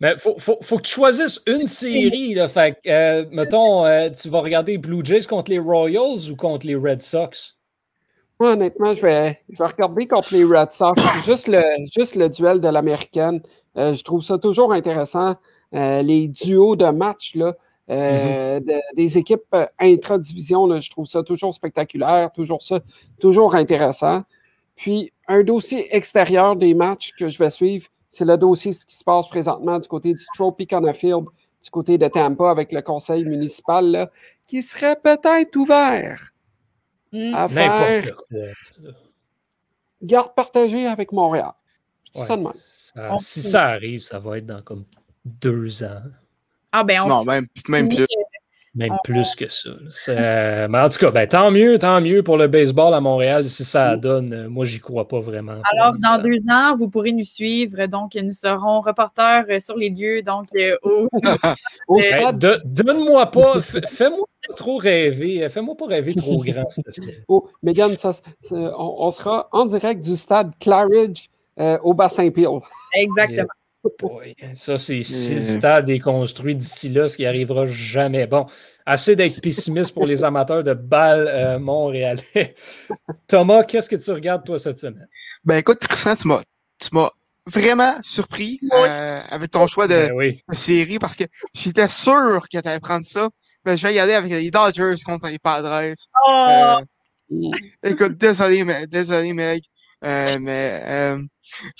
Mais faut, faut, faut, que tu choisisses une série. Là, fait, euh, mettons, euh, tu vas regarder Blue Jays contre les Royals ou contre les Red Sox? Moi, honnêtement, je vais, je vais regarder contre les Red Sox. juste, le, juste le duel de l'américaine. Euh, je trouve ça toujours intéressant. les duos de match là, mm-hmm. des équipes intra-division, je trouve ça toujours spectaculaire, toujours ça, toujours intéressant. Puis, un dossier extérieur des matchs que je vais suivre, c'est le dossier ce qui se passe présentement du côté du Field, du côté de Tampa avec le conseil municipal, qui serait peut-être ouvert hmm. à faire garde partagée avec Montréal. Je dis ça de même. si ça arrive, ça va être dans comme deux ans. Ah ben Non, même, même plus. Même plus que ça. Mais en tout cas, ben, tant mieux, tant mieux pour le baseball à Montréal. Si ça donne, euh, moi, j'y crois pas vraiment. Alors, dans deux ans, vous pourrez nous suivre. Donc, nous serons reporters euh, sur les lieux. Donc, euh, au, Donne-moi pas, fais-moi pas trop rêver. Fais-moi pas rêver trop grand, s'il te plaît. Oh, Megan, on, sera en direct du stade Claridge au bassin Peel. Ça, c'est si le stade est construit d'ici là, ce qui arrivera jamais. Bon, assez d'être pessimiste pour les amateurs de balles euh, montréalais. Thomas, qu'est-ce que tu regardes, toi, cette semaine? Ben écoute, Tristan, tu m'as, vraiment surpris euh, avec ton choix de, ben série parce que j'étais sûr que tu allais prendre ça. Mais je vais y aller avec les Dodgers contre les Padres. Oh! Euh, écoute, désolé, mais, désolé, Meg. Mais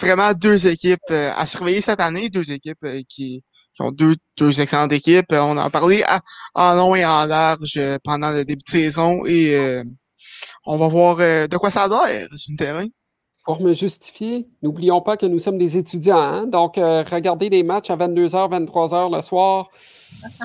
vraiment deux équipes à surveiller cette année, deux équipes qui, ont deux, deux excellentes équipes. On en a parlé en long et en large pendant le début de saison et on va voir de quoi ça a l'air sur le terrain. Pour me justifier, n'oublions pas que nous sommes des étudiants. Hein. Donc, regarder des matchs à 22h, 23h le soir,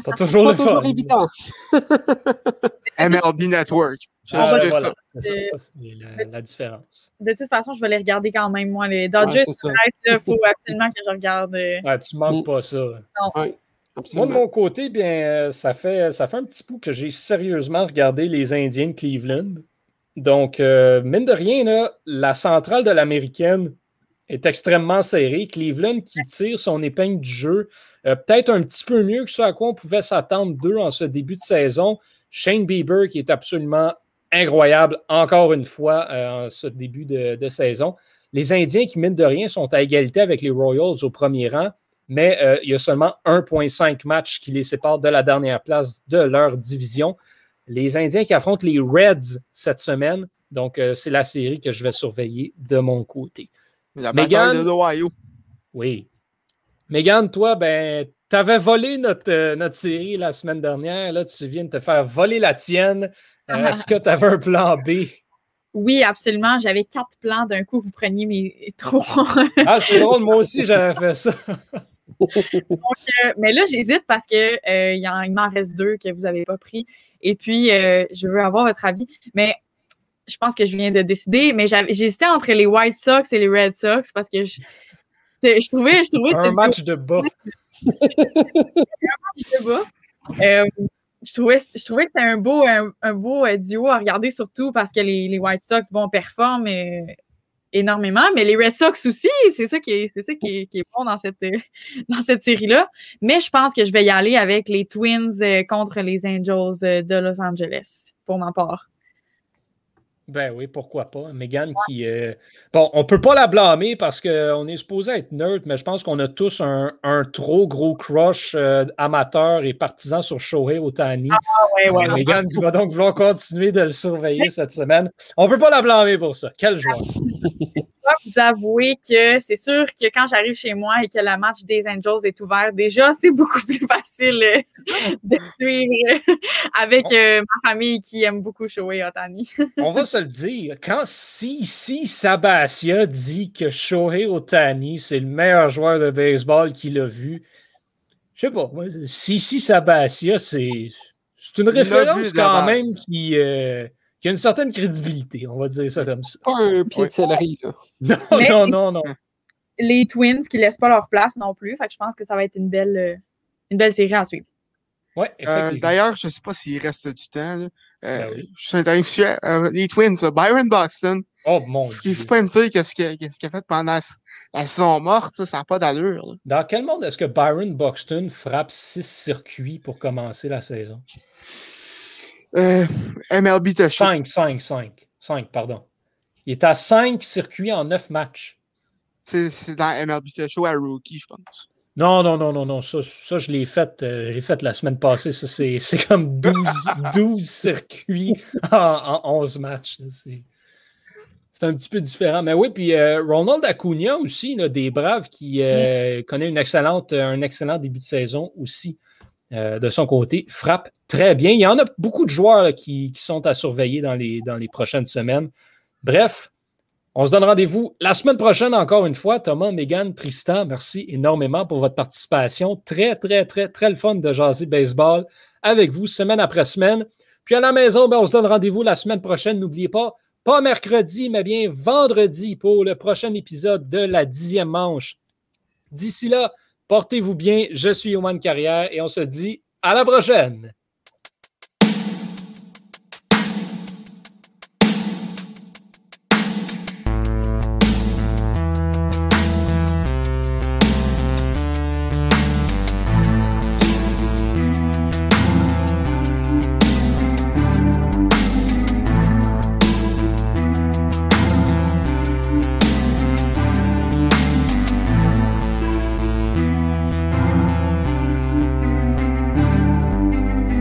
pas toujours, pas toujours évident. MLB Network. Ah, ben voilà. La, la, différence. De toute façon, je vais les regarder quand même, moi. Les Dodgers, il faut absolument que je regarde. Euh, ouais, tu manques pas ça. Ouais, moi, de mon côté, bien, euh, ça fait, ça fait un petit coup que j'ai sérieusement regardé les Indiens de Cleveland. Donc, euh, mine de rien, là, la centrale de l'américaine est extrêmement serrée. Cleveland qui tire son épingle du jeu, peut-être un petit peu mieux que ce à quoi on pouvait s'attendre d'eux en ce début de saison. Shane Bieber qui est absolument incroyable, encore une fois, euh, en ce début de, saison. Les Indiens, qui, mine de rien, sont à égalité avec les Royals au premier rang, mais euh, il y a seulement 1,5 matchs qui les séparent de la dernière place de leur division. Les Indiens qui affrontent les Reds cette semaine, donc euh, c'est la série que je vais surveiller de mon côté. La de l'Ohio. Oui. Megan, toi, ben, tu avais volé notre, notre série la semaine dernière. Là, tu viens de te faire voler la tienne. Euh, est-ce que tu avais un plan B? Oui, absolument. J'avais quatre plans. D'un coup, vous preniez mes trois. ah, c'est drôle. Moi aussi, j'avais fait ça. Euh, mais là, j'hésite parce qu'il euh, il m'en reste deux que vous n'avez pas pris. Et puis, je veux avoir votre avis. Mais je pense que je viens de décider. Mais j'hésitais entre les White Sox et les Red Sox parce que je, je trouvais. Je trouvais un match de bas. un match de bas je trouvais, je trouvais que c'était un beau, un, beau euh, duo à regarder, surtout parce que les, White Sox, bon, performent euh, énormément, mais les Red Sox aussi, c'est ça qui est, c'est ça qui est, bon dans cette, dans cette série-là. Mais je pense que je vais y aller avec les Twins euh, contre les Angels de Los Angeles, pour ma part. Ben oui, pourquoi pas. Megan qui. Euh, bon, on peut pas la blâmer parce qu'on est supposé être neutre, mais je pense qu'on a tous un, trop gros crush euh, amateur et partisan sur Shohei Otani. Ah, ouais, ouais, Megan qui va donc vouloir continuer de le surveiller cette semaine. On peut pas la blâmer pour ça. Quel joueur! vous avouer que c'est sûr que quand j'arrive chez moi et que le match des Angels est ouvert, déjà, c'est beaucoup plus facile euh, de suivre avec euh, ma famille qui aime beaucoup Shohei Otani. On va se le dire, quand si, si Sabatia dit que Shohei Otani, c'est le meilleur joueur de baseball qu'il a vu, je sais pas, si, si Sabatia, c'est une référence quand même qui. Euh, qui a une certaine crédibilité, on va dire ça comme ça. Pas un pied de céleri, là. Non, non, non, non. Les Twins qui ne laissent pas leur place non plus. Fait que je pense que ça va être une belle, euh, une belle série à suivre. Ouais, euh, D'ailleurs, je ne sais pas s'il reste du temps. Là. Euh, ben Je suis intéressé. Euh, les Twins, Byron Buxton. Oh mon Dieu. Il ne faut pas me dire qu'est-ce qu'il a fait pendant la, saison morte. Ça n'a pas d'allure. Dans quel monde est-ce que Byron Buxton frappe six circuits pour commencer la saison? Euh, MLB The 5, 5, 5. 5, pardon. Il est à 5 circuits en 9 matchs. C'est dans MLB Show à Rookie, je pense. Non, non, non, non, non. Ça, ça je l'ai fait, euh, fait la semaine passée. Ça, c'est, comme 12, 12 circuits en, en, 11 matchs. C'est, c'est un petit peu différent. Mais oui, puis euh, Ronald Acuna aussi, là, des Braves qui euh, mm. connaît une excellente, un excellent début de saison aussi. Euh, de son côté, frappe très bien. Il y en a beaucoup de joueurs qui, sont à surveiller dans les, prochaines semaines. Bref, on se donne rendez-vous la semaine prochaine encore une fois. Thomas, Megan, Tristan, merci énormément pour votre participation. Très, très, très, très le fun de jaser baseball avec vous semaine après semaine. Puis à la maison, ben, on se donne rendez-vous la semaine prochaine. N'oubliez pas, pas mercredi, mais bien vendredi pour le prochain épisode de la dixième manche. D'ici là, Portez-vous bien. Je suis Yoman Carrière et on se dit à la prochaine.